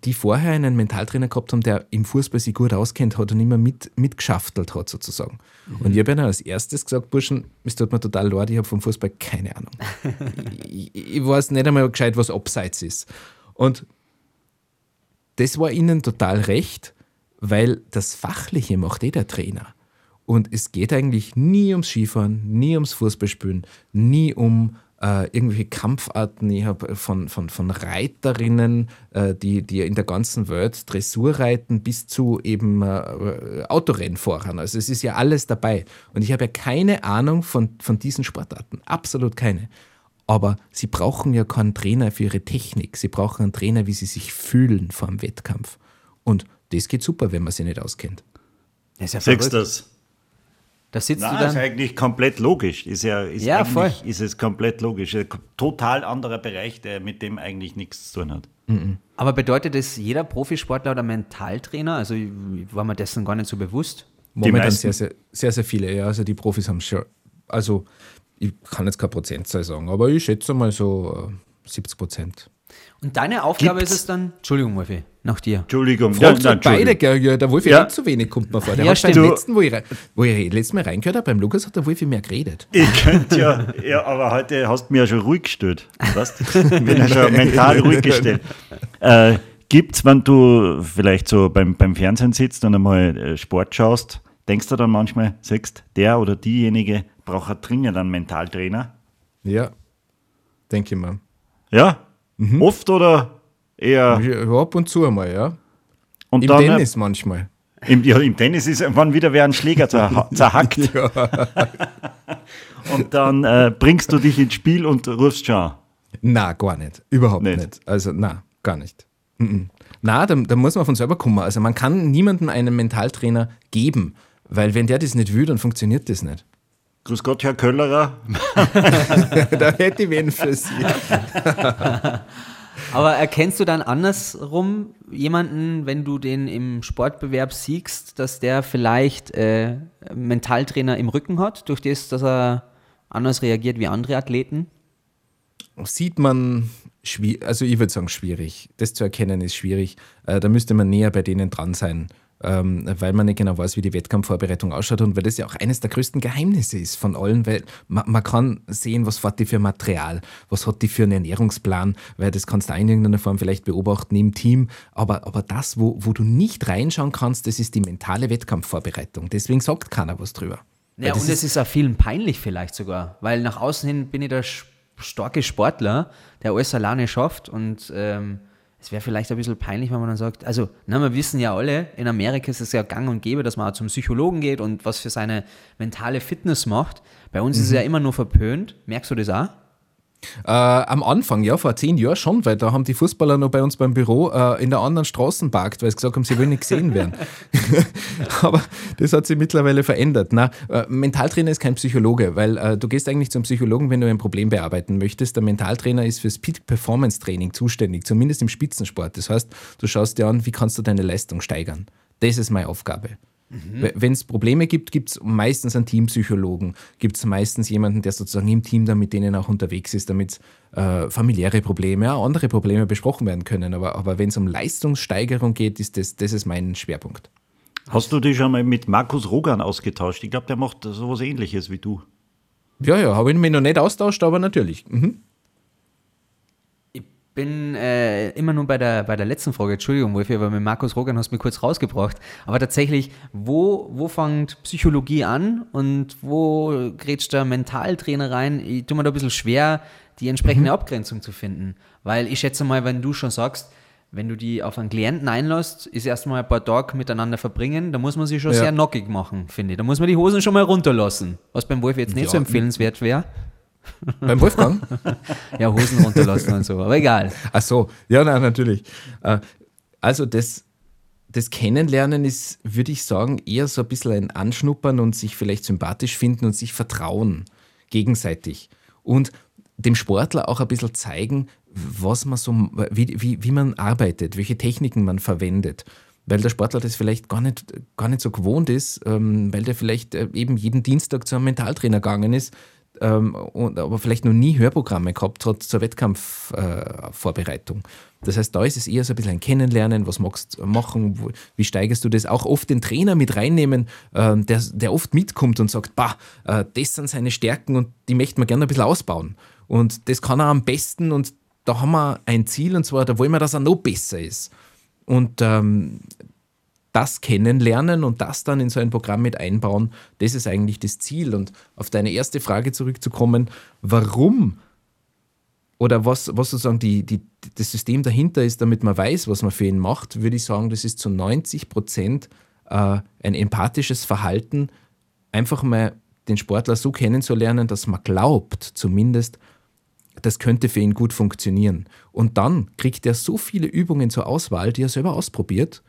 die vorher einen Mentaltrainer gehabt haben, der im Fußball sich gut auskennt hat und immer mit, mitgeschaftelt hat, sozusagen. Mhm. Und ich habe ihnen als erstes gesagt, Burschen, es tut mir total leid, ich habe vom Fußball keine Ahnung. [laughs] ich, ich, weiß nicht einmal gescheit, was Abseits ist. Und das war ihnen total recht, weil das Fachliche macht eh der Trainer. Und es geht eigentlich nie ums Skifahren, nie ums Fußballspielen, nie um äh, irgendwelche Kampfarten. Ich habe von, von, von Reiterinnen, äh, die, die in der ganzen Welt Dressur reiten, bis zu eben äh, Autorennfahrern. Also es ist ja alles dabei. Und ich habe ja keine Ahnung von, von diesen Sportarten. Absolut keine. Aber sie brauchen ja keinen Trainer für ihre Technik. Sie brauchen einen Trainer, wie sie sich fühlen vor dem Wettkampf. Und das geht super, wenn man sie nicht auskennt. Das ist ja Sechstes. Da sitzt Nein, du dann. ist eigentlich komplett logisch. Ist ja, ist ja voll. ist es komplett logisch. Ein total anderer Bereich, der mit dem eigentlich nichts zu tun hat. Mhm. Aber bedeutet das jeder Profisportler oder Mentaltrainer? Also war mir dessen gar nicht so bewusst. Momentan sehr, sehr, sehr, sehr viele, ja. Also die Profis haben schon, also ich kann jetzt keine Prozentzahl sagen, aber ich schätze mal so 70 äh, Prozent. Und deine Aufgabe Gibt's? ist es dann, Entschuldigung, Wolfi, nach dir. Entschuldigung, Fragt ja, nein, beide, gell? Der Wolfi ja. redet zu wenig, kommt mir vor. Der ja, hat beim letzten, wo ich, wo ich letztes Mal reingehört habe, beim Lukas hat der Wolfi mehr geredet. Ich könnte ja, ja, aber heute hast du mich ja schon ruhig gestellt. Weißt? Ich bin ja schon mental ruhig gestellt. Äh, Gibt es, wenn du vielleicht so beim, beim Fernsehen sitzt und einmal äh, Sport schaust, denkst du dann manchmal, sagst, der oder diejenige braucht dringend einen Mentaltrainer? Ja, denke ich mal. Ja? Mhm. Oft oder eher? Ja, ab und zu einmal, ja. Und Im dann, äh, Tennis manchmal. Im, ja, Im Tennis ist wann wieder wer einen Schläger zer, [laughs] zerhackt. [laughs] und dann äh, bringst du dich ins Spiel und rufst schon. Na, gar nicht. Überhaupt nicht. nicht. Also, na, gar nicht. Mhm. Na, da, da, muss man von selber kommen. Also, man kann niemandem einen Mentaltrainer geben, weil, wenn der das nicht will, dann funktioniert das nicht. Grüß Gott, Herr Köllerer. [laughs] da hätte ich wen für Sie. [laughs] Aber erkennst du dann andersrum jemanden, wenn du den im Sportbewerb siegst, dass der vielleicht äh, Mentaltrainer im Rücken hat, durch das, dass er anders reagiert wie andere Athleten? Sieht man also ich würde sagen schwierig. Das zu erkennen ist schwierig. Äh, da müsste man näher bei denen dran sein, ähm, weil man nicht genau weiß, wie die Wettkampfvorbereitung ausschaut und weil das ja auch eines der größten Geheimnisse ist von allen, weil man, man kann sehen, was hat die für Material, was hat die für einen Ernährungsplan, weil das kannst du in irgendeiner Form vielleicht beobachten im Team, aber, aber das, wo, wo du nicht reinschauen kannst, das ist die mentale Wettkampfvorbereitung. Deswegen sagt keiner was drüber. Ja, und es ist auch vielen peinlich vielleicht sogar, weil nach außen hin bin ich der starke Sportler, der alles alleine schafft und ähm, es wäre vielleicht ein bisschen peinlich, wenn man dann sagt, also, na, wir wissen ja alle, in Amerika ist es ja gang und gäbe, dass man auch zum Psychologen geht und was für seine mentale Fitness macht. Bei uns mhm. ist es mhm. ja immer nur verpönt. Merkst du das auch? Äh, am Anfang, ja, vor zehn Jahren schon, weil da haben die Fußballer noch bei uns beim Büro äh, in der anderen Straße parkt, weil sie gesagt haben, sie wollen nicht gesehen werden. [laughs] [laughs] Aber das hat sich mittlerweile verändert. Na, äh, Mentaltrainer ist kein Psychologe, weil äh, du gehst eigentlich zum Psychologen, wenn du ein Problem bearbeiten möchtest. Der Mentaltrainer ist fürs Peak Performance Training zuständig, zumindest im Spitzensport. Das heißt, du schaust dir an, wie kannst du deine Leistung steigern. Das ist meine Aufgabe. Mhm. Wenn es Probleme gibt, gibt es meistens einen Teampsychologen, gibt es meistens jemanden, der sozusagen im Team dann mit denen auch unterwegs ist, damit äh, familiäre Probleme, ja, andere Probleme besprochen werden können. Aber, aber wenn es um Leistungssteigerung geht, ist das, das ist mein Schwerpunkt. Hast du dich schon mal mit Markus Rogan ausgetauscht? Ich glaube, der macht sowas ähnliches wie du. Ja, ja, habe ich mich noch nicht austauscht, aber natürlich. Mhm bin äh, immer nur bei der, bei der letzten Frage, Entschuldigung, Wolfi, aber mit Markus Rogan hast du mich kurz rausgebracht. Aber tatsächlich, wo, wo fängt Psychologie an und wo grätscht der Mentaltrainer rein? Ich tue mir da ein bisschen schwer, die entsprechende mhm. Abgrenzung zu finden. Weil ich schätze mal, wenn du schon sagst, wenn du die auf einen Klienten einlässt, ist erstmal ein paar Tage miteinander verbringen, da muss man sich schon ja. sehr knockig machen, finde ich. Da muss man die Hosen schon mal runterlassen, was beim Wolf jetzt nicht ja. so empfehlenswert wäre. [laughs] Beim Wolfgang? [laughs] ja, Hosen runterlassen und so, aber egal. Ach so, ja, nein, natürlich. Äh, also das, das Kennenlernen ist, würde ich sagen, eher so ein bisschen ein Anschnuppern und sich vielleicht sympathisch finden und sich vertrauen gegenseitig. Und dem Sportler auch ein bisschen zeigen, was man so, wie, wie, wie man arbeitet, welche Techniken man verwendet weil der Sportler das vielleicht gar nicht, gar nicht so gewohnt ist, ähm, weil der vielleicht äh, eben jeden Dienstag zu einem Mentaltrainer gegangen ist ähm, und, aber vielleicht noch nie Hörprogramme gehabt hat zur Wettkampfvorbereitung. Äh, das heißt, da ist es eher so ein bisschen ein Kennenlernen, was magst du machen, wo, wie steigerst du das? Auch oft den Trainer mit reinnehmen, äh, der, der oft mitkommt und sagt, bah, äh, das sind seine Stärken und die möchten wir gerne ein bisschen ausbauen. Und das kann er am besten und da haben wir ein Ziel und zwar, da wollen wir, dass er noch besser ist. Und ähm, das kennenlernen und das dann in so ein Programm mit einbauen, das ist eigentlich das Ziel. Und auf deine erste Frage zurückzukommen, warum oder was, was sozusagen die, die, das System dahinter ist, damit man weiß, was man für ihn macht, würde ich sagen, das ist zu 90 Prozent äh, ein empathisches Verhalten, einfach mal den Sportler so kennenzulernen, dass man glaubt, zumindest, das könnte für ihn gut funktionieren. Und dann kriegt er so viele Übungen zur Auswahl, die er selber ausprobiert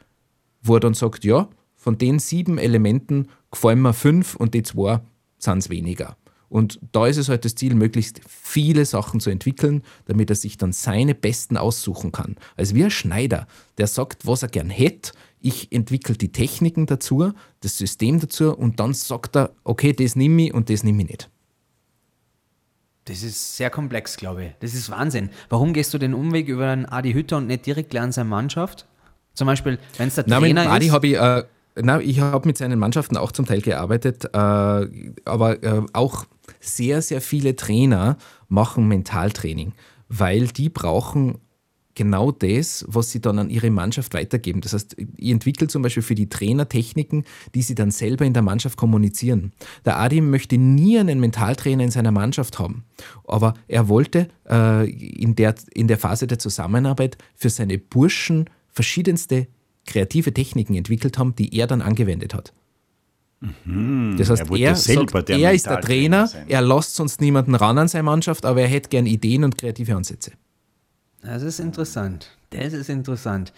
wo er dann sagt, ja, von den sieben Elementen gefallen mir fünf und die zwei sind es weniger. Und da ist es halt das Ziel, möglichst viele Sachen zu entwickeln, damit er sich dann seine besten aussuchen kann. Also wie ein Schneider, der sagt, was er gern hätte, ich entwickle die Techniken dazu, das System dazu und dann sagt er, okay, das nehme ich und das nehme ich nicht. Das ist sehr komplex, glaube ich. Das ist Wahnsinn. Warum gehst du den Umweg über einen Adi Hütter und nicht direkt an seine Mannschaft? Zum Beispiel, wenn es der Trainer Nein, mit Adi ist. Hab ich, äh, na, ich habe mit seinen Mannschaften auch zum Teil gearbeitet, äh, aber äh, auch sehr, sehr viele Trainer machen Mentaltraining, weil die brauchen genau das, was sie dann an ihre Mannschaft weitergeben. Das heißt, ich entwickle zum Beispiel für die Trainer Techniken, die sie dann selber in der Mannschaft kommunizieren. Der Adi möchte nie einen Mentaltrainer in seiner Mannschaft haben, aber er wollte äh, in, der, in der Phase der Zusammenarbeit für seine Burschen verschiedenste kreative Techniken entwickelt haben, die er dann angewendet hat. Mhm, das heißt, er, er, sagt, er ist der Trainer, sein. er lässt sonst niemanden ran an seine Mannschaft, aber er hätte gern Ideen und kreative Ansätze. Das ist interessant. Das ist interessant.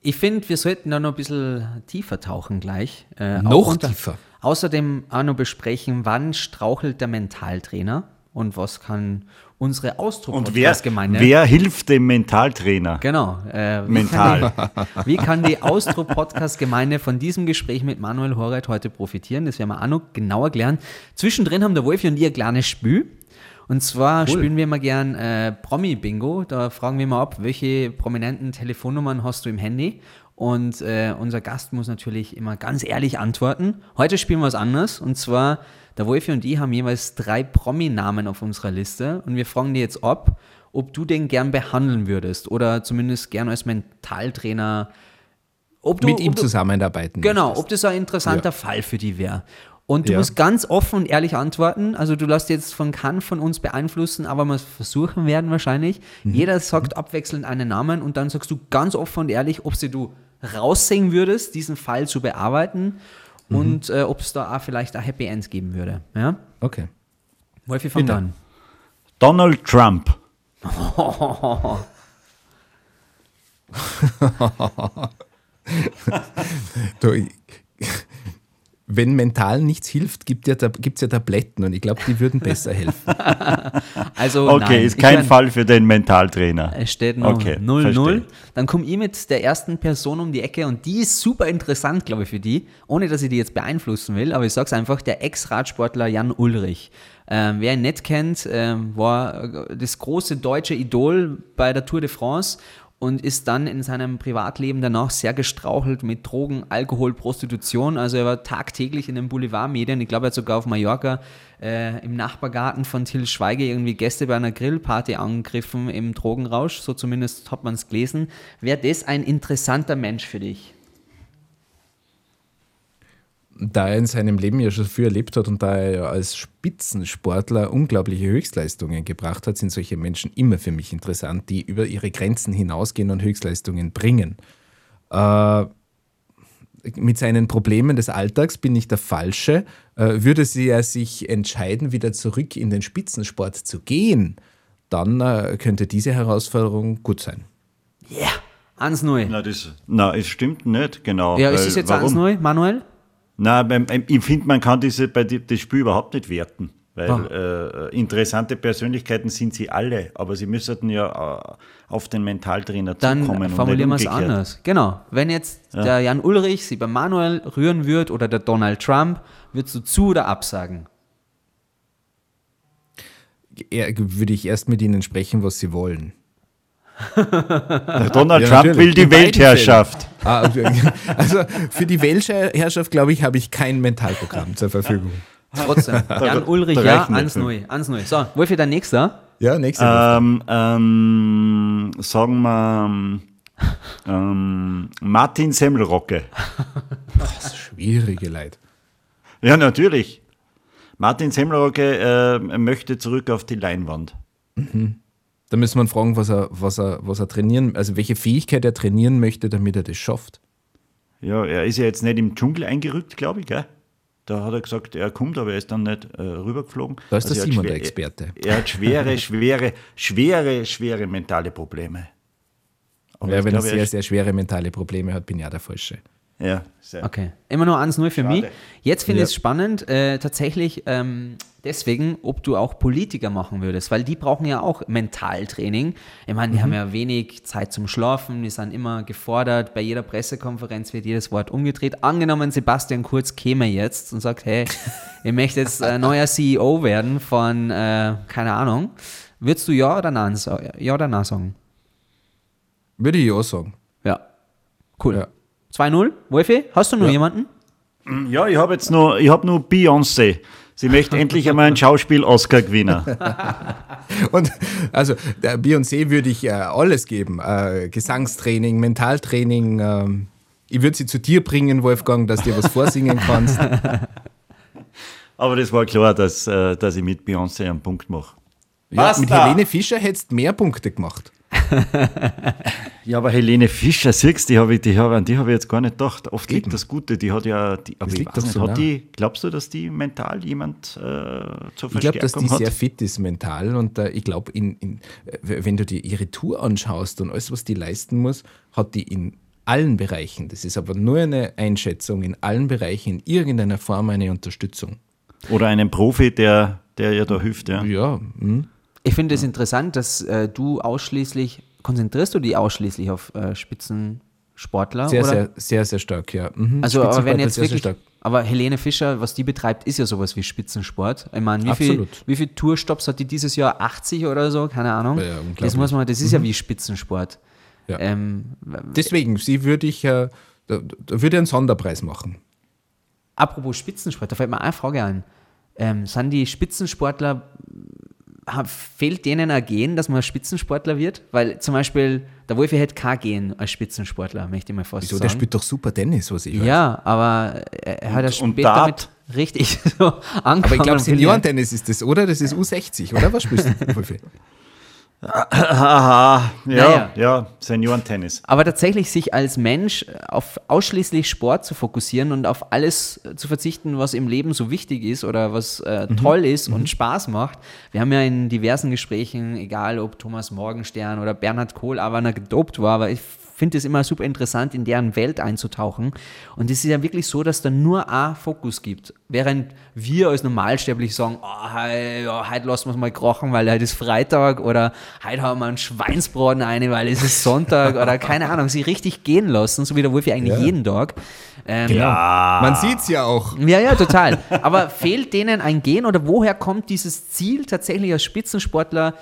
Ich finde, wir sollten da noch ein bisschen tiefer tauchen gleich. Äh, noch unter, tiefer. Außerdem auch noch besprechen, wann strauchelt der Mentaltrainer und was kann unsere Austro-Podcast-Gemeinde. Wer, wer, hilft dem Mentaltrainer? Genau. Äh, Mental. Kann [laughs] die, wie kann die Austro-Podcast-Gemeinde von diesem Gespräch mit Manuel Horreit heute profitieren? Das werden wir auch noch genauer klären. Zwischendrin haben der Wolfi und ihr ein kleines Spiel. Und zwar spielen wir immer gern äh, Promi-Bingo. Da fragen wir mal ab, welche prominenten Telefonnummern hast du im Handy? Und äh, unser Gast muss natürlich immer ganz ehrlich antworten. Heute spielen wir was anderes. Und zwar, der Wolfi und ich haben jeweils drei Promi-Namen auf unserer Liste. Und wir fragen dir jetzt ab, ob du den gern behandeln würdest oder zumindest gern als Mentaltrainer. Ob du, Mit ihm ob du, zusammenarbeiten. Genau, möchtest. ob das ein interessanter Ja. Fall für die wäre. Und du Ja. musst ganz offen und ehrlich antworten. Also du lässt jetzt von keinem von uns beeinflussen, aber wir versuchen werden wahrscheinlich. Mhm. Jeder sagt abwechselnd einen Namen und dann sagst du ganz offen und ehrlich, ob sie du raussehen würdest, diesen Fall zu bearbeiten Mhm. und äh, ob es da auch vielleicht ein Happy End geben würde. Ja? Okay. Wolfi, fang an. Donald Trump. [laughs] [laughs] Du, ich- wenn mental nichts hilft, gibt es ja, gibt's ja Tabletten und ich glaube, die würden besser helfen. [laughs] Also Okay, nein, ist ich kein mein, Fall für den Mentaltrainer. Es steht noch Okay, 0-0. verstehe. Dann komme ich mit der ersten Person um die Ecke und die ist super interessant, glaube ich, für die. Ohne, dass ich die jetzt beeinflussen will, aber ich sage es einfach, der Ex-Radsportler Jan Ulrich. Ähm, wer ihn nicht kennt, ähm, war äh, das große deutsche Idol bei der Tour de France und ist dann in seinem Privatleben danach sehr gestrauchelt mit Drogen, Alkohol, Prostitution. Also er war tagtäglich in den Boulevardmedien. Ich glaube, er hat sogar auf Mallorca äh, im Nachbargarten von Till Schweiger irgendwie Gäste bei einer Grillparty angegriffen im Drogenrausch. So zumindest hat man es gelesen. Wäre das ein interessanter Mensch für dich? Da er in seinem Leben ja schon viel erlebt hat und da er ja als Spitzensportler unglaubliche Höchstleistungen gebracht hat, sind solche Menschen immer für mich interessant, die über ihre Grenzen hinausgehen und Höchstleistungen bringen. Äh, mit seinen Problemen des Alltags bin ich der Falsche. Äh, würde sie er sich entscheiden, wieder zurück in den Spitzensport zu gehen, dann äh, könnte diese Herausforderung gut sein. Ja, 1-0. Na, das, na, es stimmt nicht, genau. Ja, ist es jetzt warum? 1-0, Manuel? Na, beim, beim- ich finde, man kann diese, bei die, das Spiel überhaupt nicht werten. Weil Ah. äh, interessante Persönlichkeiten sind sie alle, aber sie müssten ja äh, auf den Mentaltrainer Dann zukommen. formulieren wir es anders. Genau. Wenn jetzt der Jan Ulrich sie bei Manuel rühren würde oder der Donald Trump, würdest du zu oder absagen? Er, würde ich erst mit ihnen sprechen, was sie wollen. Der Donald Ja, Trump will die Weltherrschaft. Okay. [laughs] also für die Weltherrschaft, glaube ich, habe ich kein Mentalprogramm zur Verfügung. Trotzdem. [laughs] Jan Ulrich, da ja, reicht nicht. 1-0. 1-0. So, Wolfi, dein nächster? Ja, nächste Woche. Ähm, ähm, sagen wir ähm, Martin Semmelrocke. [laughs] Schwierige Leid. Ja, natürlich. Martin Semmelrocke äh, möchte zurück auf die Leinwand. Da müssen wir fragen, was er, was, er, was er trainieren, also welche Fähigkeit er trainieren möchte, damit er das schafft. Ja, er ist ja jetzt nicht im Dschungel eingerückt, glaube ich, gell? Da hat er gesagt, er kommt, aber er ist dann nicht äh, rübergeflogen. Da ist der er hat Simon schwer- der Experte. Er, er hat schwere, schwere, schwere, schwere mentale Probleme. Aber Ja, wenn er glaube, sehr, ist- sehr schwere mentale Probleme hat, bin ich ja der Falsche. Ja, sehr. Okay. Immer nur 1-0 für mich. Jetzt finde Ja. ich es spannend, äh, tatsächlich ähm, deswegen, ob du auch Politiker machen würdest, weil die brauchen ja auch Mentaltraining. Ich meine, die haben ja wenig Zeit zum Schlafen, die sind immer gefordert. Bei jeder Pressekonferenz wird jedes Wort umgedreht. Angenommen, Sebastian Kurz käme jetzt und sagt, hey, ich möchte jetzt äh, neuer CEO werden von, äh, keine Ahnung. Würdest du ja oder nein, ja oder nein sagen? Würde ich auch sagen. Ja. Cool. Ja. 2-0. Wolfi, hast du noch Ja. jemanden? Ja, ich habe jetzt nur, ich habe nur Beyoncé. Sie möchte endlich einmal einen Schauspiel-Oscar gewinnen. [laughs] Und also der Beyoncé würde ich äh, alles geben. Äh, Gesangstraining, Mentaltraining. ähm, ich würde sie zu dir bringen, Wolfgang, dass du dir was vorsingen kannst. [laughs] Aber das war klar, dass, äh, dass ich mit Beyoncé einen Punkt mache. Ja, Was mit? Helene Fischer hättest du mehr Punkte gemacht. [laughs] Ja, aber Helene Fischer, siehst du, die habe ich, die hab, an die habe ich jetzt gar nicht gedacht. Oft liegt Eben. das Gute, die hat ja, die, aber Das ich liegt weiß doch nicht, so hat nah. die, glaubst du, dass die mental jemand äh, zur Ich glaube, dass Verstärkung die hat? sehr fit ist mental und äh, ich glaube, wenn du dir ihre Tour anschaust und alles, was die leisten muss, hat die in allen Bereichen, das ist aber nur eine Einschätzung, in allen Bereichen in irgendeiner Form eine Unterstützung. Oder einen Profi, der, der ihr da hilft, ja. Ja, hm. Ich finde es interessant, dass äh, du ausschließlich, konzentrierst du dich ausschließlich auf äh, Spitzensportler Sportler. Sehr, oder? sehr, sehr, sehr stark, ja. Mhm. Also, aber wenn jetzt sehr, sehr wirklich, stark. aber Helene Fischer, was die betreibt, ist ja sowas wie Spitzensport. Ich meine, wie viel, Absolut. wie viel Tourstops hat die dieses Jahr? 80 oder so? Keine Ahnung. Ja, das. Mhm. muss man, das ist ja wie Spitzensport. Ja. Ähm, Deswegen, sie würde ich, äh, würde einen Sonderpreis machen. apropos Spitzensport, da fällt mir eine Frage ein. Ähm, sind die Spitzensportler, fehlt denen ein Gen, dass man Spitzensportler wird? Weil zum Beispiel, der Wolfi hätte kein Gen als Spitzensportler, möchte ich mal fast Wieso? sagen. Der spielt doch super Tennis, was ich weiß. Ja, aber er er hat ja und später Dart? mit richtig [laughs] so angefangen. Aber ich glaube, Seniorentennis ist das, oder? Das ist U60, oder? Was spielst du, Wolfi? Aha, ja, Naja. ja, Seniorentennis. Aber tatsächlich sich als Mensch auf ausschließlich Sport zu fokussieren und auf alles zu verzichten, was im Leben so wichtig ist oder was äh, toll ist und Spaß macht. Wir haben ja in diversen Gesprächen, egal ob Thomas Morgenstern oder Bernhard Kohl, aber er gedopt war, aber ich finde es immer super interessant, in deren Welt einzutauchen. Und es ist ja wirklich so, dass da nur ein Fokus gibt. Während wir als Normalsterblich sagen, oh, hei, ja, heute lassen wir es mal krochen, weil heute ist Freitag oder heute haben wir einen Schweinsbraten eine, weil es ist Sonntag oder [laughs] keine Ahnung, sie richtig gehen lassen, so wie der Wolfi eigentlich Ja. jeden Tag. Ähm, Genau. Man sieht es ja auch. ja, ja, total. Aber fehlt denen ein Gen oder woher kommt dieses Ziel, tatsächlich als Spitzensportler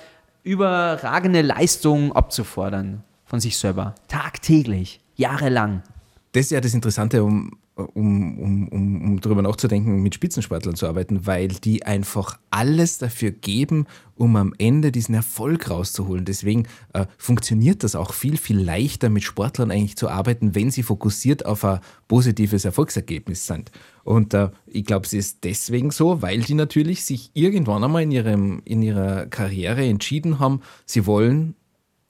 überragende Leistungen abzufordern von sich selber? Tagtäglich, jahrelang. Das ist ja das Interessante, um, um, um, um, um darüber nachzudenken, mit Spitzensportlern zu arbeiten, weil die einfach alles dafür geben, um am Ende diesen Erfolg rauszuholen. Deswegen äh, funktioniert das auch viel, viel leichter, mit Sportlern eigentlich zu arbeiten, wenn sie fokussiert auf ein positives Erfolgsergebnis sind. Und äh, ich glaube, es ist deswegen so, weil die natürlich sich irgendwann einmal in, ihrem, in ihrer Karriere entschieden haben, sie wollen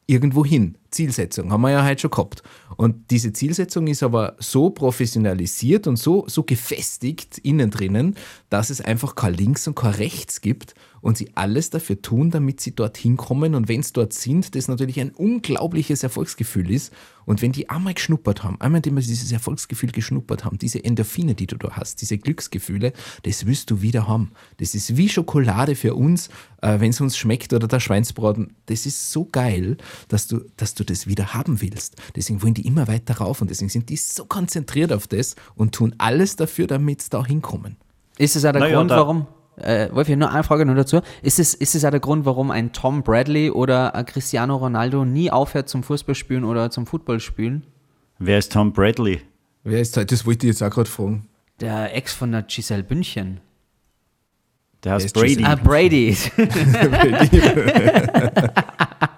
irgendwo hin. Zielsetzung haben wir ja heute schon gehabt. Und diese Zielsetzung ist aber so professionalisiert und so, so gefestigt innen drinnen, dass es einfach kein Links und kein Rechts gibt und sie alles dafür tun, damit sie dorthin kommen. Und wenn sie dort sind, das natürlich ein unglaubliches Erfolgsgefühl ist. Und wenn die einmal geschnuppert haben, einmal, indem sie dieses Erfolgsgefühl geschnuppert haben, diese Endorphine, die du da hast, diese Glücksgefühle, das wirst du wieder haben. Das ist wie Schokolade für uns, äh, wenn es uns schmeckt oder der Schweinsbraten. Das ist so geil, dass du, dass du das wieder haben willst. Deswegen wollen die immer weiter rauf und deswegen sind die so konzentriert auf das und tun alles dafür, damit sie da hinkommen. Ist es auch der Naja, Grund, warum, äh, Wolfi, nur eine Frage nur dazu. Ist es, ist es auch der Grund, warum ein Tom Bradley oder ein Cristiano Ronaldo nie aufhört zum Fußballspielen oder zum Footballspielen? Wer ist Tom Bradley? Wer ist da? Das wollte ich jetzt auch gerade fragen. Der Ex von der Giselle Bündchen. Der heißt ist Giselle- Brady. Ah, Brady. [laughs]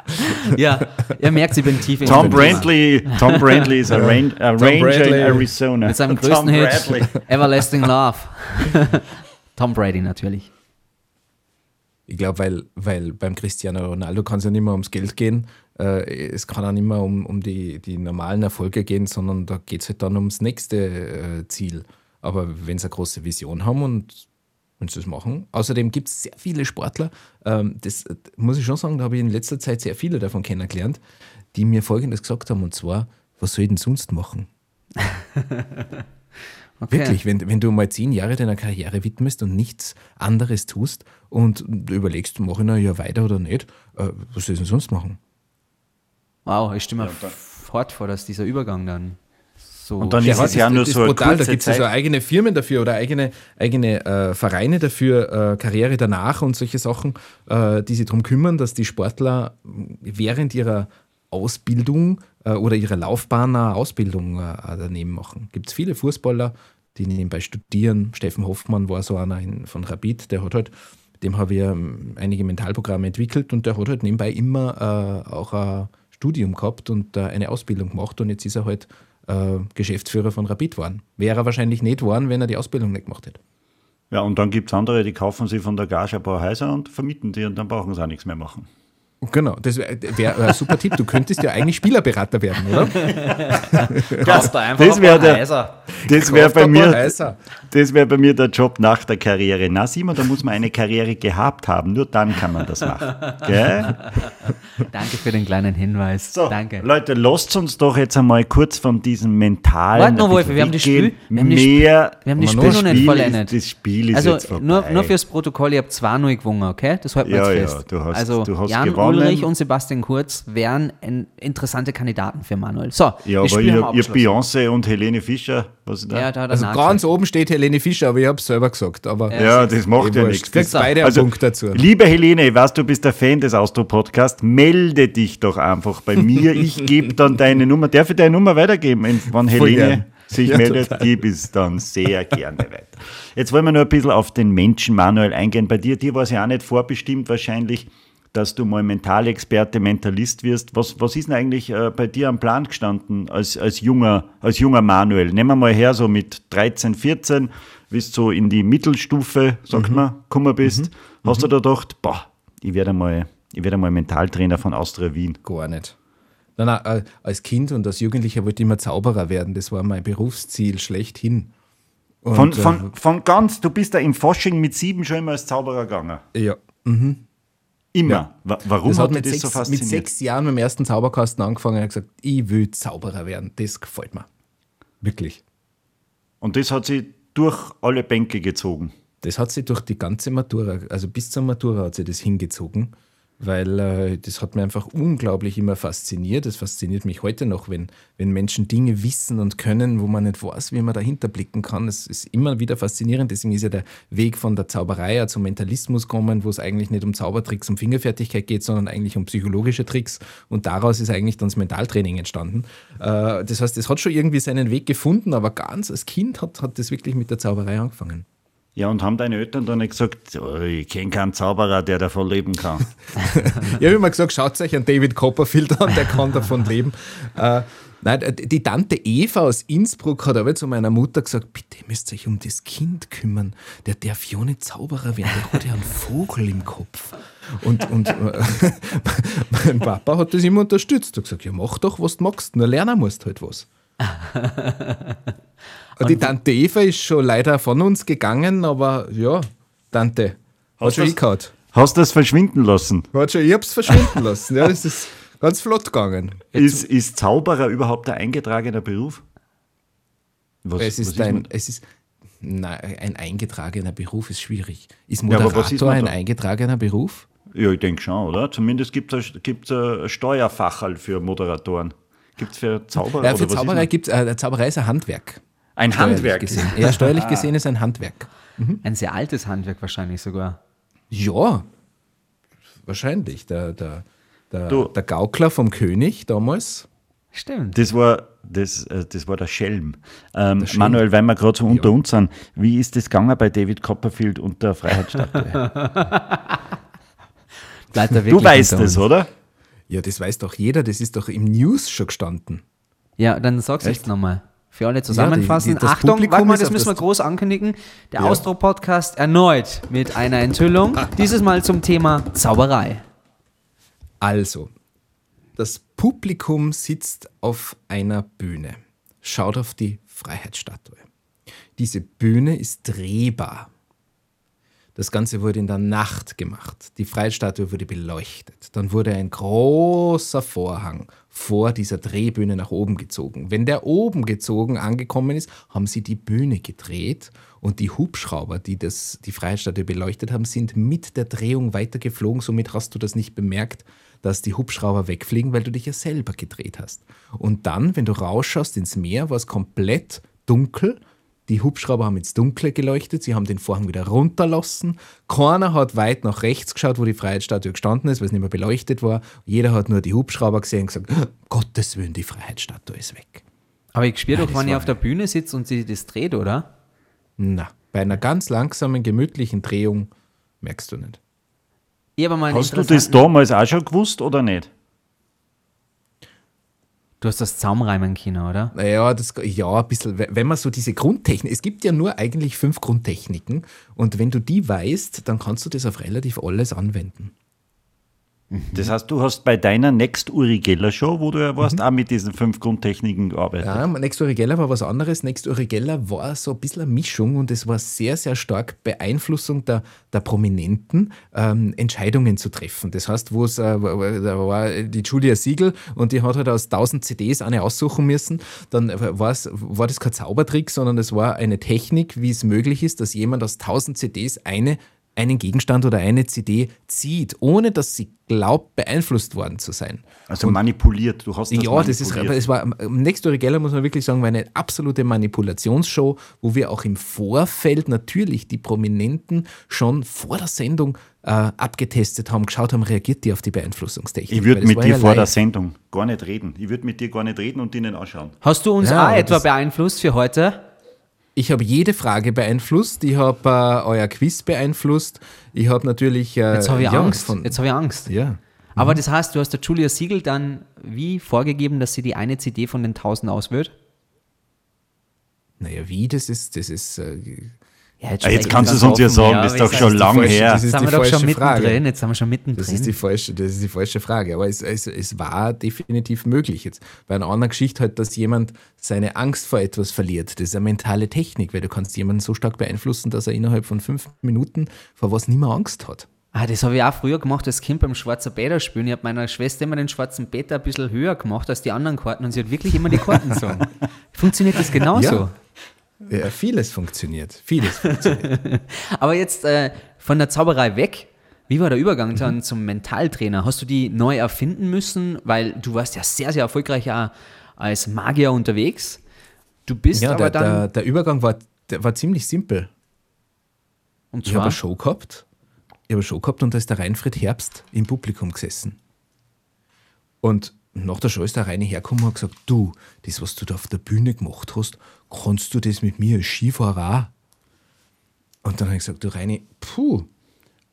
[laughs] ja, ihr merkt, ich bin tief in Tom. Brandley, Tom Brandley ist ein Ranger in Arizona. Mit seinem Tom größten Hit, Bradley. Everlasting Love. [laughs] Tom Brady natürlich. Ich glaube, weil, weil beim Cristiano Ronaldo kann es ja nicht mehr ums Geld gehen. Äh, es kann auch nicht mehr um, um die, die normalen Erfolge gehen, sondern da geht es halt dann ums nächste äh, Ziel. Aber wenn sie eine große Vision haben und wenn sie das machen. Außerdem gibt es sehr viele Sportler, ähm, das äh, muss ich schon sagen, da habe ich in letzter Zeit sehr viele davon kennengelernt, die mir Folgendes gesagt haben, und zwar, was soll ich denn sonst machen? [laughs] Okay. Wirklich, wenn, wenn du mal zehn Jahre deiner Karriere widmest und nichts anderes tust und du überlegst, mache ich noch Jahr weiter oder nicht, äh, was soll ich denn sonst machen? Wow, ich stimme dann- fort vor, dass dieser Übergang dann so. Und dann Ja, ist es ja nur so brutal, da gibt es ja so eigene Firmen dafür oder eigene, eigene äh, Vereine dafür, äh, Karriere danach und solche Sachen, äh, die sich darum kümmern, dass die Sportler während ihrer Ausbildung äh, oder ihrer Laufbahn eine Ausbildung äh, daneben machen. Gibt es viele Fußballer, die nebenbei studieren. Steffen Hoffmann war so einer in, von Rapid, der hat halt, dem haben wir ähm, einige Mentalprogramme entwickelt und der hat halt nebenbei immer äh, auch ein Studium gehabt und äh, eine Ausbildung gemacht und jetzt ist er halt äh, Geschäftsführer von Rapid geworden. Wäre er wahrscheinlich nicht geworden, wenn er die Ausbildung nicht gemacht hätte. Ja, und dann gibt es andere, die kaufen sich von der Gage ein paar Häuser und vermieten die und dann brauchen sie auch nichts mehr machen. Genau, das wäre wär ein super Tipp. Du könntest ja eigentlich Spielerberater werden, oder? [laughs] Kaufst da einfach das wär der-. Das wäre Kauf bei mir. Das wäre bei mir der Job nach der Karriere. Na, Simon, da muss man eine Karriere gehabt haben. Nur dann kann man das machen. Gell? [laughs] Danke für den kleinen Hinweis. So, Danke. Leute, lasst uns doch jetzt einmal kurz von diesem mentalen. Warte noch, Wolf, wir haben die. Spiel- wir haben die Sp- Mehr. wir haben die das Spiel noch nicht Spiel vollendet. Ist, das Spiel ist Also jetzt vorbei. nur, nur fürs Protokoll, ich habe 2-0 gewonnen, okay? Das halten wir Ja, jetzt ja, fest. du hast- also du hast Jan gewonnen. Ulrich und Sebastian Kurz wären interessante Kandidaten für Manuel. So, ja, aber Spiel ihr, ihr. Beyoncé und Helene Fischer, was ist da? Ja, da Also ganz oben steht Helene Fischer, aber ich habe es selber gesagt. Aber Ja, das macht ja nichts. Kriegst beide einen Punkt dazu. Liebe Helene, ich weiß, du bist der Fan des Austro-Podcasts, melde dich doch einfach bei mir. Ich [laughs] gebe dann deine Nummer. Darf ich deine Nummer weitergeben? Wenn Voll Helene gern. sich Ja, meldet, total. ich es dann sehr gerne weiter. Jetzt wollen wir noch ein bisschen auf den Menschen Manuel eingehen. Bei dir, dir war es ja auch nicht vorbestimmt wahrscheinlich, dass du mal Mentalexperte, Mentalist wirst. Was, was ist denn eigentlich äh, bei dir am Plan gestanden als, als, junger, als junger Manuel? Nehmen wir mal her, so mit 13, 14, bis so in die Mittelstufe, sagt Mhm. man, gekommen bist. Hast du da gedacht, boah, ich werde mal, ich werde mal Mentaltrainer von Austria Wien? Gar nicht. Nein, nein, äh, als Kind und als Jugendlicher wollte ich immer Zauberer werden. Das war mein Berufsziel schlechthin. Und, Von, äh, von, von ganz, du bist da im Fasching mit sieben schon immer als Zauberer gegangen. ja. Immer. Ja. Wa- Warum Das hat hat mit sechs, so mit sechs Jahren mit dem ersten Zauberkasten angefangen und gesagt, ich will Zauberer werden. Das gefällt mir. Wirklich. Und das hat sie durch alle Bänke gezogen. Das hat sich durch die ganze Matura, also bis zur Matura hat sie das hingezogen, weil äh, das hat mir einfach unglaublich immer fasziniert. Das fasziniert mich heute noch, wenn, wenn Menschen Dinge wissen und können, wo man nicht weiß, wie man dahinter blicken kann. Es ist immer wieder faszinierend. Deswegen ist ja der Weg von der Zauberei zum Mentalismus kommen, wo es eigentlich nicht um Zaubertricks und Fingerfertigkeit geht, sondern eigentlich um psychologische Tricks. Und daraus ist eigentlich dann das Mentaltraining entstanden. Äh, das heißt, es hat schon irgendwie seinen Weg gefunden, aber ganz als Kind hat, hat das wirklich mit der Zauberei angefangen. Ja, und haben deine Eltern dann nicht gesagt, oh, ich kenne keinen Zauberer, der davon leben kann? [laughs] Ich habe immer gesagt, schaut euch an David Copperfield an, der kann davon leben. [laughs] Äh, nein, die Tante Eva aus Innsbruck hat aber zu meiner Mutter gesagt, bitte ihr müsst euch um das Kind kümmern. Der darf ja nicht Zauberer werden, der hat ja einen Vogel im Kopf. Und, und äh, [laughs] mein Papa hat das immer unterstützt. Er hat gesagt, ja mach doch, was du magst, nur lernen musst halt was. Und die Tante Eva ist schon leider von uns gegangen, aber ja, Tante, hat Hast schon hingehört. Hast du das verschwinden lassen? Hat schon, ich hab's verschwinden lassen. Ja, das ist ganz flott gegangen. Ist, ist Zauberer überhaupt ein eingetragener Beruf? Was, Es ist, ein, mit- es ist nein, ein eingetragener Beruf ist schwierig. Ist Ja, Moderator was ist ein eingetragener Beruf? Ja, ich denke schon, oder? Zumindest gibt es ein Steuerfacherl für Moderatoren. Gibt es für Zauberer? Ja, für man? gibt es, äh, Zauberei ist ein Handwerk. Ein steuerlich Handwerk. Gesehen. [laughs] Ja, steuerlich gesehen ist ein Handwerk. Ein sehr altes Handwerk wahrscheinlich sogar. Ja, wahrscheinlich. Der, der, der, Du- der Gaukler vom König damals. Stimmt. Das war, das, äh, das war der Schelm. Ähm, Schelm. Manuel, weil wir gerade so unter uns sind, wie ist das gegangen bei David Copperfield und der Freiheitsstatue? [laughs] [laughs] Du weißt es, oder? Ja, das weiß doch jeder, das ist doch im News schon gestanden. Ja, dann sag's jetzt nochmal. Für alle zusammenfassen. die- die- das Achtung, Publikum warte mal, das müssen wir groß ankündigen. Der Austro-Podcast erneut mit einer Enthüllung. [laughs] Dieses Mal zum Thema Zauberei. Also, das Publikum sitzt auf einer Bühne, schaut auf die Freiheitsstatue. Diese Bühne ist drehbar. Das Ganze wurde in der Nacht gemacht. Die Freiheitsstatue wurde beleuchtet. Dann wurde ein großer Vorhang vor dieser Drehbühne nach oben gezogen. Wenn der oben gezogen angekommen ist, haben sie die Bühne gedreht und die Hubschrauber, die das, die Freiheitsstatue beleuchtet haben, sind mit der Drehung weitergeflogen. Somit hast du das nicht bemerkt, dass die Hubschrauber wegfliegen, weil du dich ja selber gedreht hast. Und dann, wenn du rausschaust ins Meer, war es komplett dunkel. Die Hubschrauber haben ins Dunkle geleuchtet, sie haben den Vorhang wieder runterlassen. Keiner hat weit nach rechts geschaut, wo die Freiheitsstatue gestanden ist, weil es nicht mehr beleuchtet war. Jeder hat nur die Hubschrauber gesehen und gesagt, "Oh, Gottes Willen, die Freiheitsstatue ist weg. Aber ich spüre doch, wenn ihr war- auf der Bühne sitzt und sie das dreht, oder? Na, bei einer ganz langsamen, gemütlichen Drehung merkst du nicht. Ich Hast du das damals auch schon gewusst oder nicht? Du hast das Zaumreimen Kino, oder? Naja, das, ja, ein bisschen, wenn man so diese Grundtechnik, es gibt ja nur eigentlich fünf Grundtechniken und wenn du die weißt, dann kannst du das auf relativ alles anwenden. Das heißt, du hast bei deiner Next Uri Geller Show, wo du ja warst, auch mit diesen fünf Grundtechniken gearbeitet. Ja, Next Uri Geller war was anderes. Next Uri Geller war so ein bisschen eine Mischung und es war sehr, sehr stark Beeinflussung der, der Prominenten, ähm, Entscheidungen zu treffen. Das heißt, wo es, äh, da war die Julia Siegel und die hat halt aus 1000 CDs eine aussuchen müssen. Dann war das kein Zaubertrick, sondern es war eine Technik, wie es möglich ist, dass jemand aus 1000 CDs eine einen Gegenstand oder eine CD zieht, ohne dass sie glaubt, beeinflusst worden zu sein. Also und manipuliert, du hast das Ja, das ist, es war, Next Geller muss man wirklich sagen, war eine absolute Manipulationsshow, wo wir auch im Vorfeld natürlich die Prominenten schon vor der Sendung äh, abgetestet haben, geschaut haben, reagiert die auf die Beeinflussungstechnik. Ich würde mit dir ja vor live. der Sendung gar nicht reden. Ich würde mit dir gar nicht reden und ihnen anschauen. Hast du uns ja, auch etwa beeinflusst für heute? Ich habe jede Frage beeinflusst, ich habe äh, euer Quiz beeinflusst, ich habe natürlich. Äh, Jetzt habe ich Angst. Jetzt habe ich Angst. Ja. Aber mhm. das heißt, du hast der Julia Siegel dann wie vorgegeben, dass sie die eine CD von den 1000 auswählt? Naja, wie? Das ist, das ist äh, ja, jetzt, jetzt kannst du es uns ja sagen, das ist doch schon lange her. Das ist jetzt die haben wir doch schon mittendrin, jetzt haben wir schon mittendrin. Das ist die falsche, das ist die falsche Frage. Aber es, es, es war definitiv möglich. Jetzt bei einer anderen Geschichte halt, dass jemand seine Angst vor etwas verliert. Das ist eine mentale Technik, weil du kannst jemanden so stark beeinflussen, dass er innerhalb von fünf Minuten vor was nicht mehr Angst hat. Ah, das habe ich auch früher gemacht als Kind beim Schwarzer Peter spielen. Ich habe meiner Schwester immer den Schwarzen Peter ein bisschen höher gemacht als die anderen Karten und sie hat wirklich immer die Karten [laughs] sagen. Funktioniert das genauso? Ja. Ja, vieles funktioniert. Vieles funktioniert. [laughs] Aber jetzt äh, von der Zauberei weg. Wie war der Übergang dann mhm. zum Mentaltrainer? Hast du die neu erfinden müssen? Weil du warst ja sehr, sehr erfolgreich als Magier unterwegs. Du bist ja, aber der, dann. Der, der Übergang war, der war ziemlich simpel. Und zwar? Ich habe eine Show gehabt. Ich habe eine Show gehabt und da ist der Reinfried Herbst im Publikum gesessen. Und nach der Show ist der Reine hergekommen und hat gesagt: Du, das, was du da auf der Bühne gemacht hast, kannst du das mit mir als Skifahrer auch? Und dann habe ich gesagt, du Reini, puh,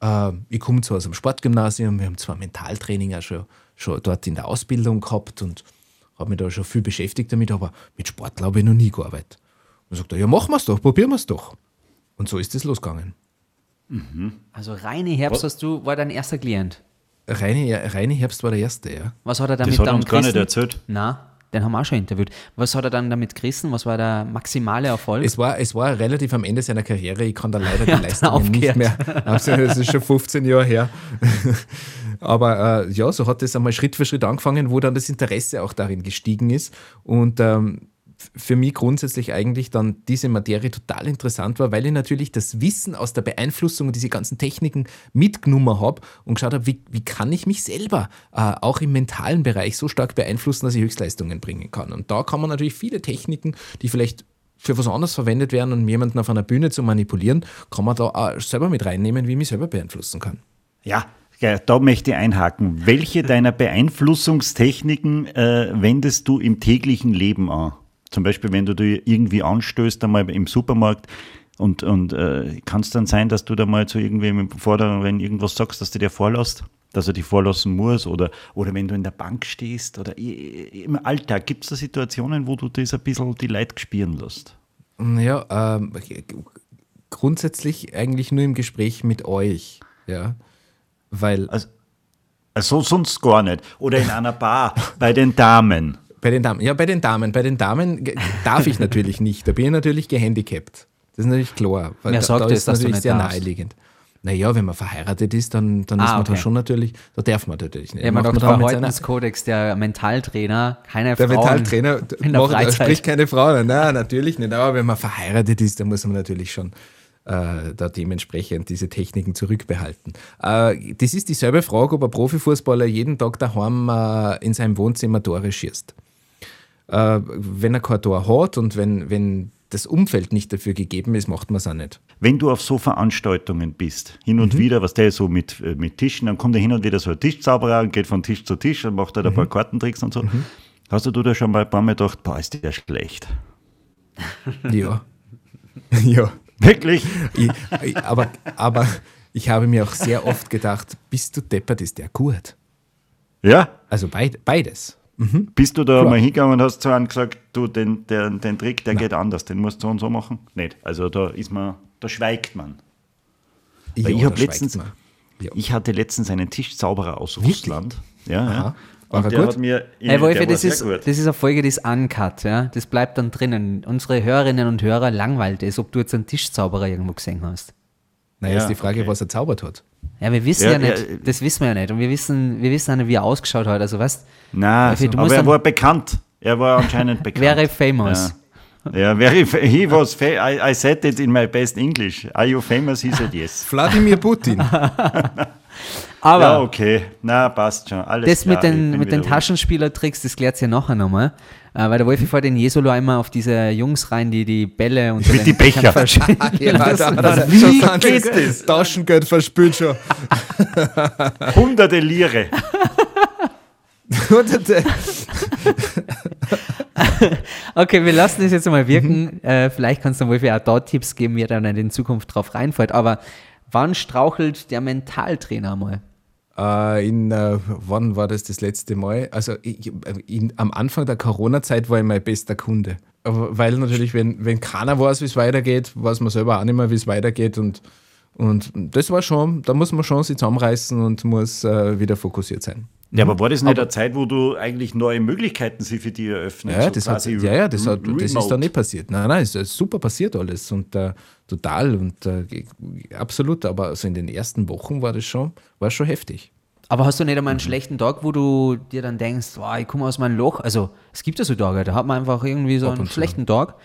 äh, ich komme zwar aus dem Sportgymnasium, wir haben zwar Mentaltraining auch schon, schon dort in der Ausbildung gehabt und habe mich da schon viel beschäftigt damit, aber mit Sport habe ich noch nie gearbeitet. Und sagt er, ja, machen wir es doch, probieren wir es doch. Und so ist es losgegangen. Mhm. Also Reine Herbst hast du, war dein erster Klient? Reine, Reine Herbst war der erste, ja. Was hat er damit das hat er uns gar nicht erzählt. Nein den haben wir auch schon interviewt. Was hat er dann damit gerissen? Was war der maximale Erfolg? Es war, es war relativ am Ende seiner Karriere. Ich kann da leider [laughs] die Leistungen nicht mehr. Das ist schon 15 Jahre her. [laughs] Aber äh, ja, so hat es einmal Schritt für Schritt angefangen, wo dann das Interesse auch darin gestiegen ist. Und ähm, für mich grundsätzlich eigentlich dann diese Materie total interessant war, weil ich natürlich das Wissen aus der Beeinflussung und diese ganzen Techniken mitgenommen habe und geschaut habe, wie, wie kann ich mich selber äh, auch im mentalen Bereich so stark beeinflussen, dass ich Höchstleistungen bringen kann. Und da kann man natürlich viele Techniken, die vielleicht für was anderes verwendet werden, um jemanden auf einer Bühne zu manipulieren, kann man da auch selber mit reinnehmen, wie ich mich selber beeinflussen kann. Ja, da möchte ich einhaken. Welche deiner Beeinflussungstechniken äh, wendest du im täglichen Leben an? Zum Beispiel, wenn du dir irgendwie anstößt, einmal im Supermarkt, und, und äh, kann es dann sein, dass du da mal zu irgendwem fordern, wenn irgendwas sagst, dass du dir vorlässt, dass er dich vorlassen muss? Oder, oder wenn du in der Bank stehst oder im Alltag, gibt es da Situationen, wo du das ein bisschen die Leute spüren lässt? Ja, ähm, grundsätzlich eigentlich nur im Gespräch mit euch, ja. Weil. Also, also sonst gar nicht. Oder in einer Bar bei den Damen. Bei den Damen, ja, bei den Damen. Bei den Damen darf ich natürlich nicht. Da bin ich natürlich gehandicapt. Das ist natürlich klar. Weil Wer da, sagt da ist das, natürlich sehr darfst? naheliegend. Naja, wenn man verheiratet ist, dann, dann ah, ist man okay. da schon natürlich, da darf man natürlich nicht. Ja, man macht doch Verhaltenskodex, der Mentaltrainer, keine der Frauen. [laughs] Der Mentaltrainer macht, spricht keine Frauen. Nein, natürlich nicht. Aber wenn man verheiratet ist, dann muss man natürlich schon äh, da dementsprechend diese Techniken zurückbehalten. Äh, das ist dieselbe Frage, ob ein Profifußballer jeden Tag daheim äh, in seinem Wohnzimmer Tore schießt äh, wenn er kein Tor hat und wenn, wenn das Umfeld nicht dafür gegeben ist, macht man es auch nicht. Wenn du auf so Veranstaltungen bist, hin und mhm. wieder, was der so mit, äh, mit Tischen, dann kommt er hin und wieder so ein Tischzauberer und geht von Tisch zu Tisch und macht da mhm. ein paar Kartentricks und so. Mhm. Hast du da schon mal ein paar Mal gedacht, boah, ist der schlecht? [laughs] Ja. [laughs] ja. Wirklich? Ich, aber, aber ich habe mir auch sehr oft gedacht, bist du deppert, ist der gut? Ja? Also beid, beides. Mhm. Bist du da Klar. mal hingegangen und hast zu einem gesagt, du, den, den, den Trick, der Nein. geht anders, den musst du so und so machen? Nicht. Also da ist man, da schweigt man. Ja, ich habe letztens, Ja. Ich hatte letztens einen Tischzauberer aus Russland. Ja, ja. Aha. War er Und der gut? hat mir. Hey Wolfi, der war das sehr ist, gut. das ist eine Folge, die ist uncut, ja. Das bleibt dann drinnen. Unsere Hörerinnen und Hörer langweilt es, ob du jetzt einen Tischzauberer irgendwo gesehen hast. Naja, Ja, ist die Frage, okay. was er zaubert hat. Ja, wir wissen Ja, ja, nicht, ja, das wissen wir ja nicht. Und wir wissen, wir wissen auch nicht, wie er ausgeschaut hat. Also weißt Nein, du aber er war bekannt. Er war anscheinend [laughs] bekannt. wäre famous. Ja, ja very, he was, fa I, I said it in my best English. Are you famous? He said yes. Wladimir Putin. [laughs] Aber ja, okay. Na, passt schon. Alles das klar, mit den, mit den Taschenspielertricks, das klärt ja nachher nochmal. Äh, weil der Wolfi fährt in Jesolo immer auf diese Jungs rein, die die Bälle und Mit die Becher. verschwinden. [laughs] Ja, da, da, da, Wie schon geht das Taschengeld verspült schon. [laughs] Hunderte Lire. [laughs] Okay, wir lassen das jetzt mal wirken. Mhm. Äh, vielleicht kannst du Wolfi auch da Tipps geben, wie er dann in Zukunft drauf reinfällt. Aber wann strauchelt der Mentaltrainer mal? Äh, in, äh, wann war das das letzte Mal? Also ich, in, am Anfang der Corona-Zeit war ich mein bester Kunde. Weil natürlich, wenn, wenn keiner weiß, wie es weitergeht, weiß man selber auch nicht mehr, wie es weitergeht. Und, und das war schon, da muss man schon sich zusammenreißen und muss äh, wieder fokussiert sein. Ja, aber war das nicht eine Zeit, wo du eigentlich neue Möglichkeiten sie für dich eröffnet? Ja, so das, hat, ja, ja, das, hat, das ist da nicht passiert. Nein, nein, es ist super passiert alles und äh, total und äh, absolut. Aber also in den ersten Wochen war das schon, war schon heftig. Aber hast du nicht Mhm. einmal einen schlechten Tag, wo du dir dann denkst, wow, ich komme aus meinem Loch? Also, es gibt ja so Tage, da hat man einfach irgendwie so Ab einen schlechten Tag.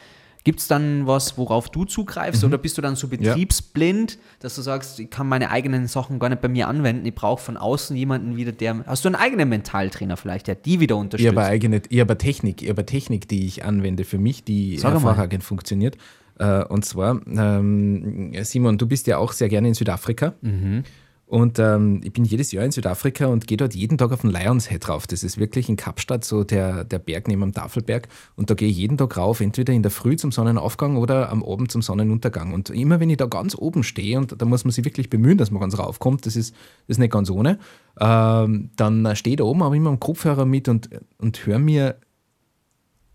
Gibt es dann was, worauf du zugreifst oder bist du dann so betriebsblind, dass du sagst, ich kann meine eigenen Sachen gar nicht bei mir anwenden, ich brauche von außen jemanden wieder, der. Hast du einen eigenen Mentaltrainer vielleicht, der die wieder Ich unterstützt? habe eine eigene, ich habe Technik, ich habe Technik, die ich anwende für mich, die hervorragend funktioniert. Äh, und zwar, ähm, Simon, du bist ja auch sehr gerne in Südafrika. Mhm. Und ähm, ich bin jedes Jahr in Südafrika und gehe dort jeden Tag auf den Lions Head rauf. Das ist wirklich in Kapstadt so der, der Berg neben dem Tafelberg. Und da gehe ich jeden Tag rauf, entweder in der Früh zum Sonnenaufgang oder am Abend zum Sonnenuntergang. Und immer wenn ich da ganz oben stehe, und da muss man sich wirklich bemühen, dass man ganz raufkommt, das ist, das ist nicht ganz ohne, ähm, dann stehe ich da oben, habe immer einen Kopfhörer mit und, und höre mir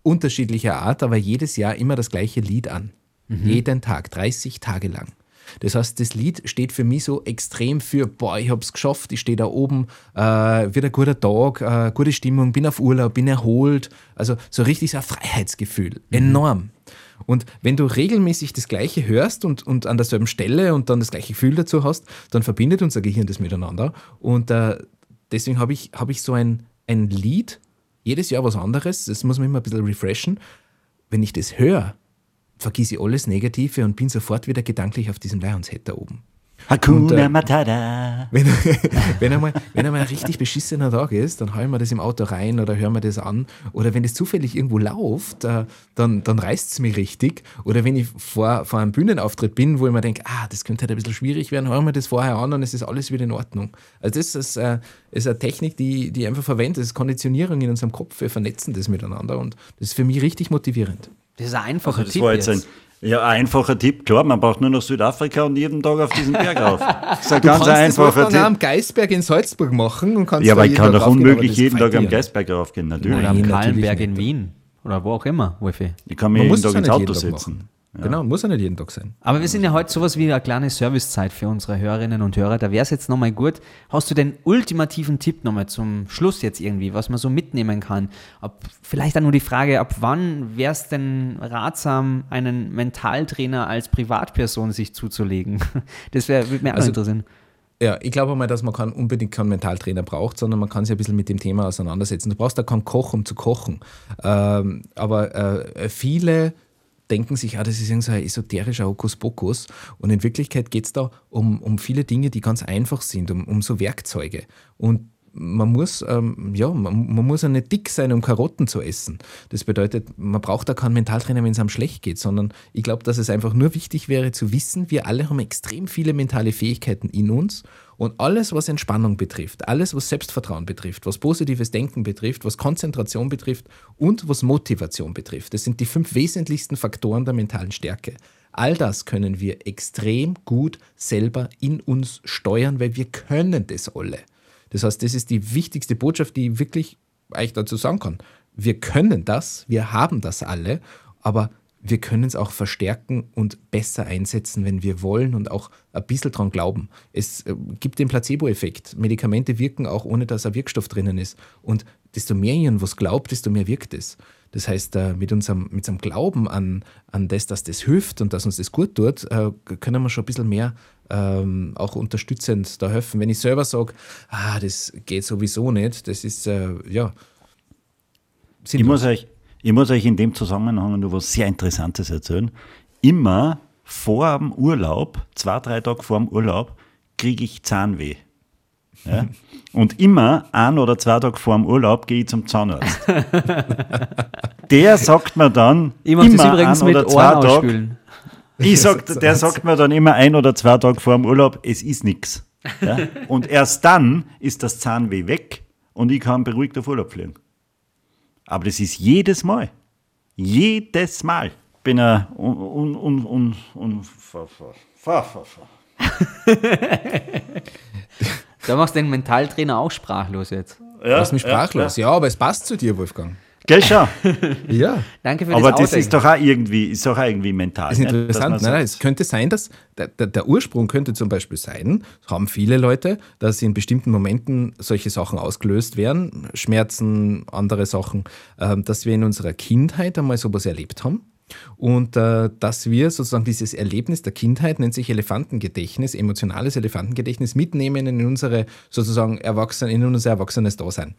unterschiedlicher Art, aber jedes Jahr immer das gleiche Lied an. Jeden Tag, 30 Tage lang. Das heißt, das Lied steht für mich so extrem für, boah, ich hab's geschafft, ich stehe da oben, äh, wird ein guter Tag, äh, gute Stimmung, bin auf Urlaub, bin erholt. Also so richtig so ein Freiheitsgefühl. Enorm. Und wenn du regelmäßig das Gleiche hörst und, und an derselben Stelle und dann das gleiche Gefühl dazu hast, dann verbindet unser Gehirn das miteinander. Und äh, deswegen habe ich, hab ich so ein, ein Lied, jedes Jahr was anderes, das muss man immer ein bisschen refreshen. Wenn ich das höre, vergieße ich alles Negative und bin sofort wieder gedanklich auf diesem Lionshead da oben. Hakuna Und, äh, Matata. Wenn, [laughs] wenn, einmal, wenn einmal ein richtig beschissener Tag ist, dann haue ich mir das im Auto rein oder höre mir das an. Oder wenn es zufällig irgendwo läuft, äh, dann, dann reißt es mich richtig. Oder wenn ich vor, vor einem Bühnenauftritt bin, wo ich mir denke, ah, das könnte halt ein bisschen schwierig werden, höre ich mir das vorher an und es ist alles wieder in Ordnung. Also das ist, äh, ist eine Technik, die, die ich einfach verwende. Das ist Konditionierung in unserem Kopf. Wir vernetzen das miteinander und das ist für mich richtig motivierend. Das ist ein einfacher Also das Tipp. war jetzt ein, ja, ein einfacher Tipp. Klar, man braucht nur nach Südafrika und jeden Tag auf diesen Berg rauf. [laughs] Das ist ein ganz einfacher das auch am Tipp. Geisberg in Salzburg machen und kannst Ja, aber ich kann doch unmöglich jeden Tag am. Geisberg raufgehen, natürlich. Oder am Kahlenberg in Wien. Oder wo auch immer, Wolfi. Ich kann mich jeden Tag ins Auto setzen. Genau, muss ja nicht jeden Tag sein. Aber wir sind ja heute sowas wie eine kleine Servicezeit für unsere Hörerinnen und Hörer. Da wäre es jetzt nochmal gut. Hast du den ultimativen Tipp nochmal zum Schluss jetzt irgendwie, was man so mitnehmen kann? Ab, vielleicht auch nur die Frage, ab wann wäre es denn ratsam, einen Mentaltrainer als Privatperson sich zuzulegen? [laughs] Das wäre würde auch Also- interessieren. Ja, ich glaube mal, dass man kein, unbedingt keinen Mentaltrainer braucht, sondern man kann sich ein bisschen mit dem Thema auseinandersetzen. Du brauchst da keinen Koch, um zu kochen. Ähm, aber äh, viele denken sich, ah, das ist irgendwie so esoterischer Hokuspokus. Und in Wirklichkeit geht es da um, um viele Dinge, die ganz einfach sind, um, um so Werkzeuge. Und man muss, ähm, ja, man, man muss ja nicht dick sein, um Karotten zu essen. Das bedeutet, man braucht da keinen Mentaltrainer, wenn es einem schlecht geht, sondern ich glaube, dass es einfach nur wichtig wäre zu wissen, wir alle haben extrem viele mentale Fähigkeiten in uns und alles, was Entspannung betrifft, alles, was Selbstvertrauen betrifft, was positives Denken betrifft, was Konzentration betrifft und was Motivation betrifft, das sind die fünf wesentlichsten Faktoren der mentalen Stärke. All das können wir extrem gut selber in uns steuern, weil wir können das alle. Das heißt, das ist die wichtigste Botschaft, die ich wirklich euch dazu sagen kann. Wir können das, wir haben das alle, aber wir können es auch verstärken und besser einsetzen, wenn wir wollen und auch ein bisschen dran glauben. Es äh, gibt den Placebo-Effekt. Medikamente wirken auch, ohne dass ein Wirkstoff drinnen ist. Und desto mehr ihr was glaubt, desto mehr wirkt es. Das heißt, äh, mit unserem, mit unserem Glauben an, an das, dass das hilft und dass uns das gut tut, äh, können wir schon ein bisschen mehr ähm, auch unterstützend da helfen. Wenn ich selber sage, ah, das geht sowieso nicht, das ist, äh, ja. Ich muss, euch, ich muss euch in dem Zusammenhang nur was sehr Interessantes erzählen. Immer vor dem Urlaub, zwei, drei Tage vor dem Urlaub, kriege ich Zahnweh. Ja? [laughs] Und immer ein oder zwei Tage vor dem Urlaub gehe ich zum Zahnarzt. [laughs] der sagt mir dann ich immer ein oder zwei Tage. Ich sag, der sagt mir dann immer ein oder zwei Tage vor dem Urlaub, es ist nichts. Ja? [laughs] Und erst dann ist das Zahnweh weg und ich kann beruhigt auf Urlaub fliegen. Aber das ist jedes Mal. Jedes Mal bin er un, un, un, un. Da machst du den Mentaltrainer auch sprachlos jetzt. Ja, Lass mich sprachlos. Ja, ja, aber es passt zu dir, Wolfgang. Gell, schau. [laughs] ja. Danke für Aber das, das ist doch auch irgendwie, ist doch auch irgendwie mental. Das ist interessant. Nein, nein, es könnte sein, dass der, der, der, Ursprung könnte zum Beispiel sein, haben viele Leute, dass in bestimmten Momenten solche Sachen ausgelöst werden, Schmerzen, andere Sachen, äh, dass wir in unserer Kindheit einmal sowas erlebt haben und äh, dass wir sozusagen dieses Erlebnis der Kindheit, nennt sich Elefantengedächtnis, emotionales Elefantengedächtnis, mitnehmen in unsere sozusagen Erwachsene, in unser erwachsenes Dasein.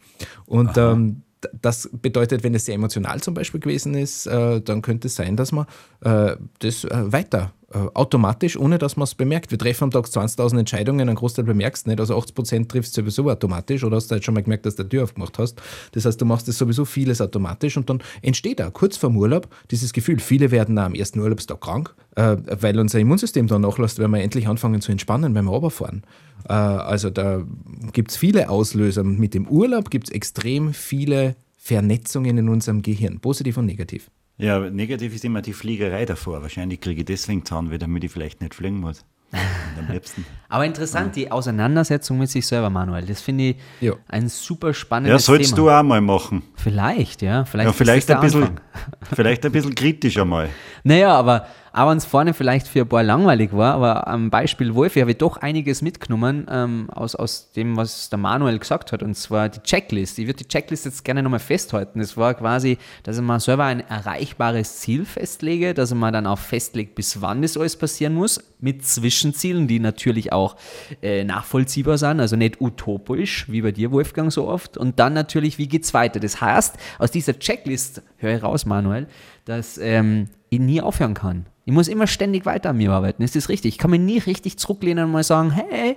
Und ähm, das bedeutet, wenn es sehr emotional zum Beispiel gewesen ist, äh, dann könnte es sein, dass man äh, das äh, weiter automatisch, ohne dass man es bemerkt. Wir treffen am Tag 20.000 Entscheidungen, einen Großteil bemerkst du nicht, also 80% triffst du sowieso automatisch oder hast du halt schon mal gemerkt, dass du die Tür aufgemacht hast. Das heißt, du machst das sowieso vieles automatisch und dann entsteht auch kurz vorm Urlaub dieses Gefühl, viele werden am ersten Urlaubstag krank, äh, weil unser Immunsystem dann nachlässt, wenn wir endlich anfangen zu entspannen, wenn wir runterfahren. Äh, also da gibt es viele Auslöser. Mit dem Urlaub gibt es extrem viele Vernetzungen in unserem Gehirn, positiv und negativ. Ja, negativ ist immer die Fliegerei davor. Wahrscheinlich kriege ich deswegen Zahnweh, damit ich vielleicht nicht fliegen muss. am liebsten. [laughs] Aber interessant, ja. die Auseinandersetzung mit sich selber, Manuel. Das finde ich ja. ein super spannendes Thema. Ja, sollst Thema. du auch mal machen. Vielleicht, ja. Vielleicht, ja, vielleicht, ein, bisschen, [laughs] vielleicht ein bisschen kritischer mal. Naja, aber wenn es vorne vielleicht für ein paar langweilig war, aber am Beispiel Wolf habe ich doch einiges mitgenommen ähm, aus, aus dem, was der Manuel gesagt hat, und zwar die Checklist. Ich würde die Checklist jetzt gerne nochmal festhalten. Es war quasi, dass ich mal selber ein erreichbares Ziel festlege, dass ich mal dann auch festlegt, bis wann das alles passieren muss, mit Zwischenzielen, die natürlich auch äh, nachvollziehbar sind, also nicht utopisch, wie bei dir, Wolfgang, so oft. Und dann natürlich, wie geht es weiter? Das heißt, aus dieser Checklist, höre ich raus, Manuel, dass ähm, ich nie aufhören kann. Ich muss immer ständig weiter an mir arbeiten. Ist das richtig? Ich kann mich nie richtig zurücklehnen und mal sagen, hey,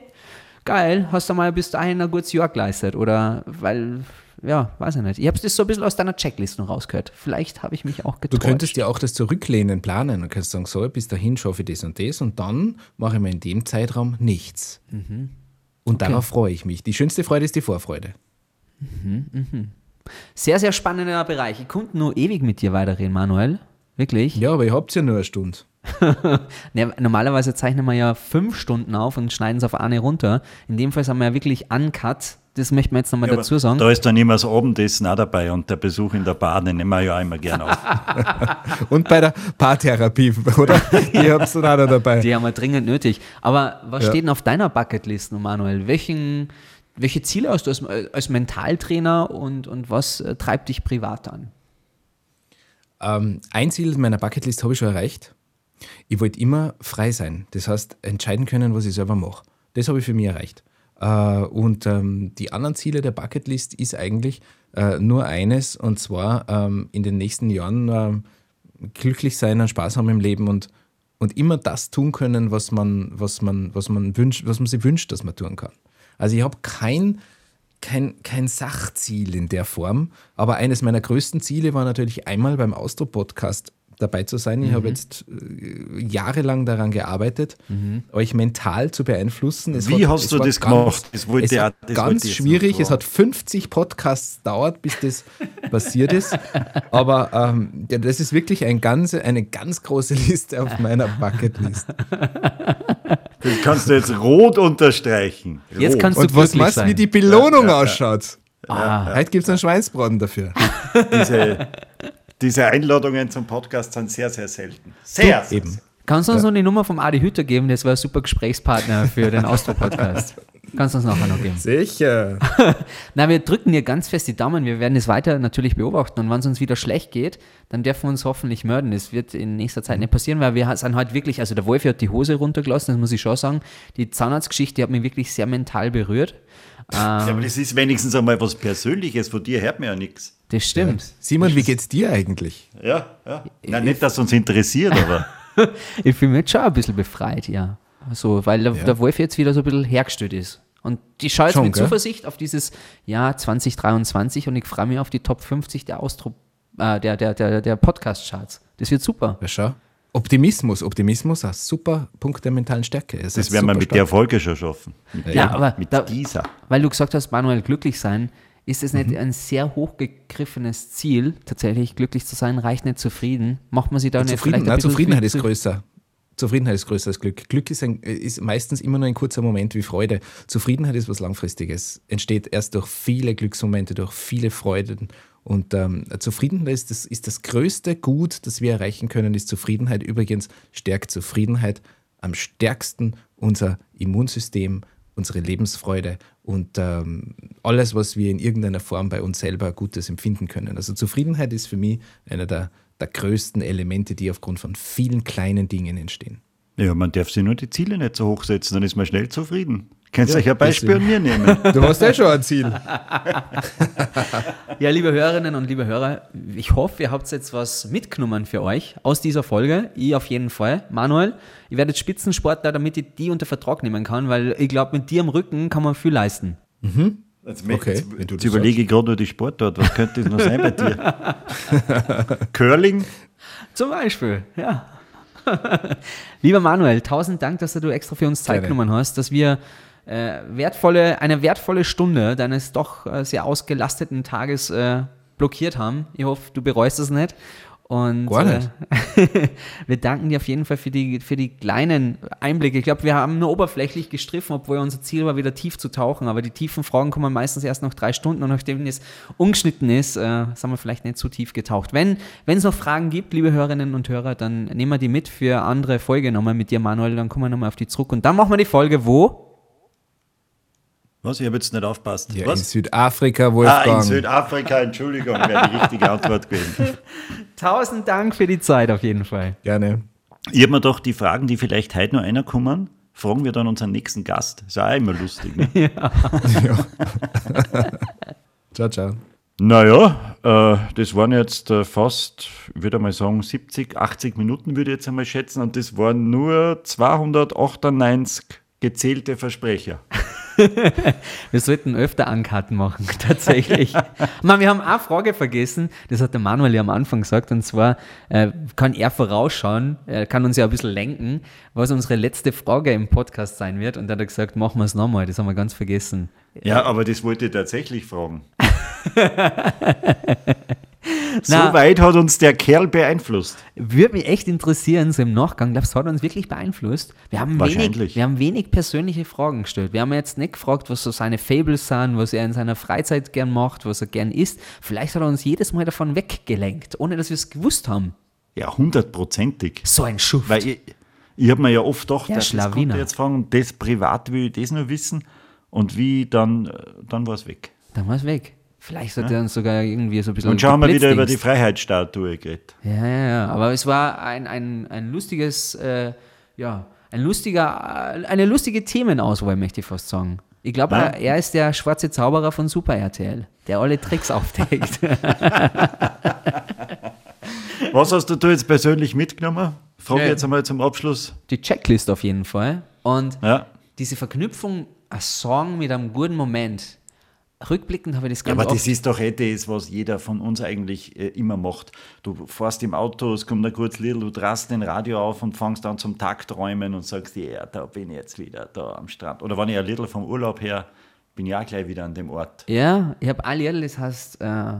geil, hast du mal bis dahin ein gutes Jahr geleistet. Oder weil, ja, weiß ich nicht. Ich habe das so ein bisschen aus deiner Checklist noch rausgehört. Vielleicht habe ich mich auch getäuscht. Du könntest ja auch das Zurücklehnen planen und kannst sagen, so, bis dahin schaffe ich das und das und dann mache ich mir in dem Zeitraum nichts. Mhm. Und okay. darauf freue ich mich. Die schönste Freude ist die Vorfreude. Mhm, mh. Sehr, sehr spannender Bereich. Ich konnte nur ewig mit dir weiterreden, Manuel. Wirklich? Ja, aber ihr habt ja nur eine Stunde. [laughs] ja, normalerweise zeichnen wir ja fünf Stunden auf und schneiden es auf eine runter. In dem Fall haben wir ja wirklich uncut. Das möchte man jetzt nochmal ja, dazu sagen. Da ist dann immer das Abendessen auch dabei und der Besuch in der Bar, den nehmen wir ja immer gerne auf. [laughs] und bei der Paartherapie, oder? Die [laughs] habt ihr auch noch dabei. Die haben wir dringend nötig. Aber was ja. steht denn auf deiner Bucketlist, Manuel? Welchen, welche Ziele hast du als, als Mentaltrainer und, und was äh, treibt dich privat an? Ähm, ein Ziel meiner Bucketlist habe ich schon erreicht. Ich wollte immer frei sein. Das heißt, entscheiden können, was ich selber mache. Das habe ich für mich erreicht. Äh, und ähm, die anderen Ziele der Bucketlist ist eigentlich äh, nur eines, und zwar ähm, in den nächsten Jahren äh, glücklich sein, und Spaß haben im Leben und, und immer das tun können, was man, was man, was man wünscht, was man sich wünscht, dass man tun kann. Also ich habe kein kein, kein Sachziel in der Form, aber eines meiner größten Ziele war natürlich einmal beim Austro-Podcast dabei zu sein. Ich mhm. habe jetzt äh, jahrelang daran gearbeitet, mhm. euch mental zu beeinflussen. Es Wie hat, hast du das ganz, gemacht? Das wollte es das ganz schwierig. Es hat 50 Podcasts dauert, bis das [laughs] passiert ist. Aber ähm, ja, das ist wirklich ein ganze, eine ganz große Liste auf meiner Bucketlist. Das kannst du jetzt rot unterstreichen. Rot. Jetzt kannst du Und was machst du, wie die Belohnung ja, ja, ausschaut? Ah. Heute gibt es einen Schweinsbraten dafür. Diese Diese Einladungen zum Podcast sind sehr, sehr selten. Sehr, sehr Eben. selten. Kannst du uns noch die Nummer vom Adi Hütter geben? Das war ein super Gesprächspartner für den Austro-Podcast. [laughs] Kannst du uns nachher noch geben? Sicher. [laughs] Na, wir drücken dir ganz fest die Daumen. Wir werden es weiter natürlich beobachten. Und wenn es uns wieder schlecht geht, dann dürfen wir uns hoffentlich mörden. Das wird in nächster Zeit nicht passieren, weil wir sind halt wirklich, also der Wolf hat die Hose runtergelassen, das muss ich schon sagen. Die Zahnarztgeschichte hat mich wirklich sehr mental berührt. Ja, aber das ist wenigstens einmal was Persönliches. Von dir hört man ja nichts. Das stimmt. Simon, wie geht's dir eigentlich? Ja, ja. Nein, nicht, dass es uns interessiert, aber. [laughs] Ich fühle mich jetzt schon ein bisschen befreit, ja. So, weil der, Ja. der Wolf jetzt wieder so ein bisschen hergestellt ist. Und ich schaue jetzt Schon, mit gell? Zuversicht auf dieses Jahr 2023 und ich freue mich auf die Top 50 der, Austro, äh, der, der, der, der Podcast-Charts. Das wird super. Ja, schau. Optimismus. Optimismus, ein super Punkt der mentalen Stärke. Es Das werden wir mit stark. der Folge schon schaffen. Mit, Ja, aber mit da- dieser. Weil du gesagt hast, Manuel, glücklich sein, ist es Mhm. nicht ein sehr hochgegriffenes Ziel, tatsächlich glücklich zu sein, reicht nicht zufrieden? Macht man sich da nicht Zufrieden, bisschen Zufriedenheit ist größer. Zufriedenheit ist größer als Glück. Glück ist, ein, ist meistens immer nur ein kurzer Moment wie Freude. Zufriedenheit ist was Langfristiges. Entsteht erst durch viele Glücksmomente, durch viele Freuden. Und ähm, Zufriedenheit ist das, ist das größte Gut, das wir erreichen können, ist Zufriedenheit. Übrigens stärkt Zufriedenheit am stärksten unser Immunsystem, unsere Lebensfreude und ähm, alles, was wir in irgendeiner Form bei uns selber Gutes empfinden können. Also Zufriedenheit ist für mich einer der, der größten Elemente, die aufgrund von vielen kleinen Dingen entstehen. Ja, man darf sich nur die Ziele nicht so hoch setzen, dann ist man schnell zufrieden. Könnt ihr Ja, euch ein Beispiel an mir nehmen? [laughs] Du hast ja schon ein Ziel. Ja, liebe Hörerinnen und liebe Hörer, ich hoffe, ihr habt jetzt was mitgenommen für euch aus dieser Folge. Ich auf jeden Fall. Manuel, ihr werdet Spitzensportler, damit ich die unter Vertrag nehmen kann, weil ich glaube, mit dir am Rücken kann man viel leisten. Jetzt, Okay, jetzt, wenn du jetzt überlege ich gerade nur die Sportart. Was könnte das noch sein bei dir? [laughs] Curling? Zum Beispiel, ja. [laughs] Lieber Manuel, tausend Dank, dass du extra für uns Zeit Gerne. genommen hast, dass wir äh, wertvolle, eine wertvolle Stunde deines doch äh, sehr ausgelasteten Tages äh, blockiert haben. Ich hoffe, du bereust es nicht. Und Gar nicht. Äh, [laughs] wir danken dir auf jeden Fall für die, für die kleinen Einblicke. Ich glaube, wir haben nur oberflächlich gestriffen, obwohl unser Ziel war, wieder tief zu tauchen. Aber die tiefen Fragen kommen meistens erst nach drei Stunden und nachdem es ungeschnitten ist, äh, sind wir vielleicht nicht zu tief getaucht. Wenn es noch Fragen gibt, liebe Hörerinnen und Hörer, dann nehmen wir die mit für andere Folge nochmal mit dir, Manuel. Dann kommen wir nochmal auf die zurück. Und dann machen wir die Folge wo? Was? Ich habe jetzt nicht aufpasst. Ja, in Was? Südafrika, Ah, Wolfgang. in Südafrika, Entschuldigung, wäre die richtige Antwort gewesen. [laughs] Tausend Dank für die Zeit auf jeden Fall. Gerne. Ich habe mir doch die Fragen, die vielleicht heute noch einer kommen, fragen wir dann unseren nächsten Gast. Ist auch immer lustig. Ne? [laughs] [laughs] Ciao, ciao. Naja, äh, das waren jetzt äh, fast, ich würde mal sagen, 70, 80 Minuten würde ich jetzt einmal schätzen und das waren nur 298 gezählte Versprecher. [laughs] Wir sollten öfter Ankarten machen, [laughs] tatsächlich. Man, wir haben eine Frage vergessen, das hat der Manuel ja am Anfang gesagt, und zwar äh, kann er vorausschauen, er kann uns ja ein bisschen lenken, was unsere letzte Frage im Podcast sein wird. Und dann hat er gesagt, machen wir es nochmal, das haben wir ganz vergessen. Ja, aber das wollte ich tatsächlich fragen. [laughs] so Na. weit hat uns der Kerl beeinflusst. Würde mich echt interessieren, so im Nachgang, glaubst du, hat uns wirklich beeinflusst? Wir haben, wenig, Wahrscheinlich. wir haben wenig persönliche Fragen gestellt. Wir haben jetzt nicht gefragt, was so seine Fables sind, was er in seiner Freizeit gern macht, was er gern isst. Vielleicht hat er uns jedes Mal davon weggelenkt, ohne dass wir es gewusst haben. Ja, hundertprozentig. So ein Schuft. Weil ich, ich habe mir ja oft gedacht, Der das kommt jetzt fragen, das privat will ich das nur wissen. Und wie, dann, äh, dann war es weg. Dann war es weg. Vielleicht hat er uns sogar irgendwie so ein bisschen. Und schauen wir wieder über die. Freiheitsstatue geredet. Ja, ja, ja. Aber es war ein, ein, ein lustiges, äh, ja, ein lustiger, eine lustige Themenauswahl, möchte ich fast sagen. Ich glaube, Ja. er, er ist der schwarze Zauberer von Super RTL, der alle Tricks aufdeckt. [laughs] Was hast du jetzt persönlich mitgenommen? Frage Ja. jetzt einmal zum Abschluss. die Checklist auf jeden Fall. Und Ja. diese Verknüpfung, ein Song mit einem guten Moment. Rückblickend habe ich das Ja, ganz aber oft das ist doch eh das, was jeder von uns eigentlich äh, immer macht. Du fährst im Auto, es kommt ein kurz Lied, du drast den Radio auf und fängst dann zum Tagträumen und sagst ja, da bin ich jetzt wieder da am Strand. Oder wenn ich ein Lied vom Urlaub her, bin ich auch gleich wieder an dem Ort. Ja, ich habe ein Lied, das heißt äh,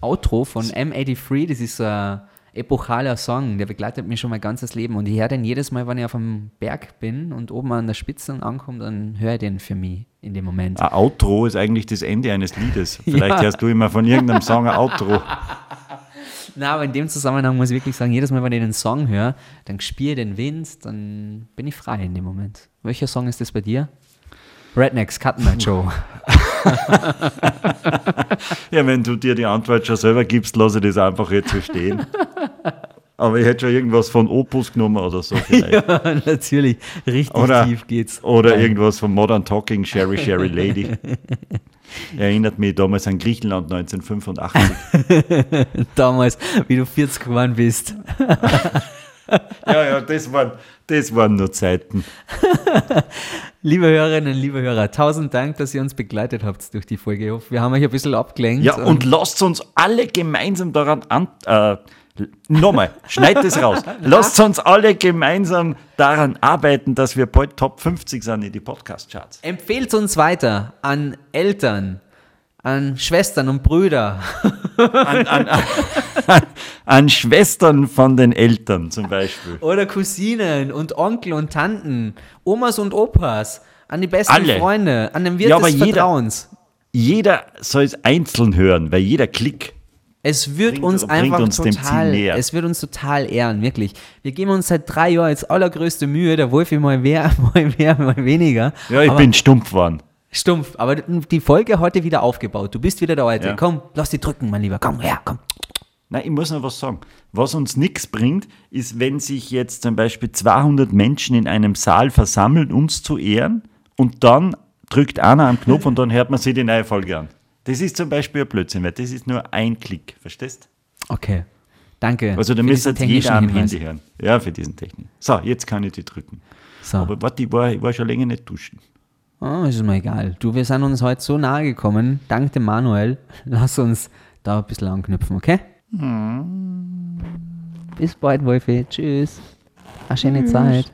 Outro von M83, das ist ein epochaler Song, der begleitet mich schon mein ganzes Leben und ich höre den jedes Mal, wenn ich auf dem Berg bin und oben an der Spitze ankomme, dann höre ich den für mich in dem Moment. Ein Outro ist eigentlich das Ende eines Liedes. [laughs] Vielleicht Ja. hörst du immer von irgendeinem Song ein Outro. [laughs] Na, aber in dem Zusammenhang muss ich wirklich sagen, jedes Mal, wenn ich den Song höre, dann ich den Wind, dann bin ich frei in dem Moment. Welcher Song ist das bei dir? Rednecks, Cut Night Show. [laughs] Ja, wenn du dir die Antwort schon selber gibst, lasse ich das einfach jetzt so stehen. Aber ich hätte schon irgendwas von Opus genommen oder so [laughs] vielleicht. ja, natürlich. Richtig Oder, tief geht's. oder Nein. irgendwas von Modern Talking, Sherry Sherry [laughs] Lady. Erinnert mich damals an Griechenland 1985. [laughs] Damals, wie du 40 geworden bist. Ja, ja, das waren, das waren nur Zeiten. Liebe Hörerinnen, liebe Hörer, tausend Dank, dass ihr uns begleitet habt durch die Folge. Ich hoffe, wir haben euch ein bisschen abgelenkt. Ja, und lasst uns alle gemeinsam daran an. Äh, nochmal, schneid das raus. [laughs] Lasst uns alle gemeinsam daran arbeiten, dass wir bald Top 50 sind in die Podcast-Charts. empfehlt uns weiter an Eltern, an Schwestern und Brüder. An, an, an, [laughs] an Schwestern von den Eltern zum Beispiel. Oder Cousinen und Onkel und Tanten, Omas und Opas, an die besten Alle. Freunde, an den Wirt Ja, aber des jeder- Vertrauens. Jeder soll es einzeln hören, weil jeder Klick. Es wird Bringt- uns einfach uns total, es wird uns total ehren, wirklich. Wir geben uns seit drei Jahren jetzt allergrößte Mühe, der Wolfi mal mehr, [laughs] mal mehr, mal weniger. Ja, ich aber bin stumpf geworden. stumpf, aber die Folge heute wieder aufgebaut. Du bist wieder der Alte. Ja. Komm, lass die drücken, mein Lieber. Komm her, komm. Nein, ich muss noch was sagen. Was uns nichts bringt, ist, wenn sich jetzt zum Beispiel 200 Menschen in einem Saal versammeln, uns zu ehren, und dann drückt einer am Knopf und dann hört man sich die neue Folge an. Das ist zum Beispiel ein Blödsinn, weil das ist nur ein Klick, verstehst? Okay. Danke. Also da müsste jeder am technischen Handy hören. Ja, für diesen Technik. So, jetzt kann ich die drücken. So. Aber warte, ich war, ich war schon länger nicht duschen. Oh, ist mir egal. Du, wir sind uns heute so nahe gekommen. Dank dem Manuel. [laughs] Lass uns da ein bisschen anknüpfen, okay? Bis bald, Wolfi. Tschüss. Eine schöne Zeit.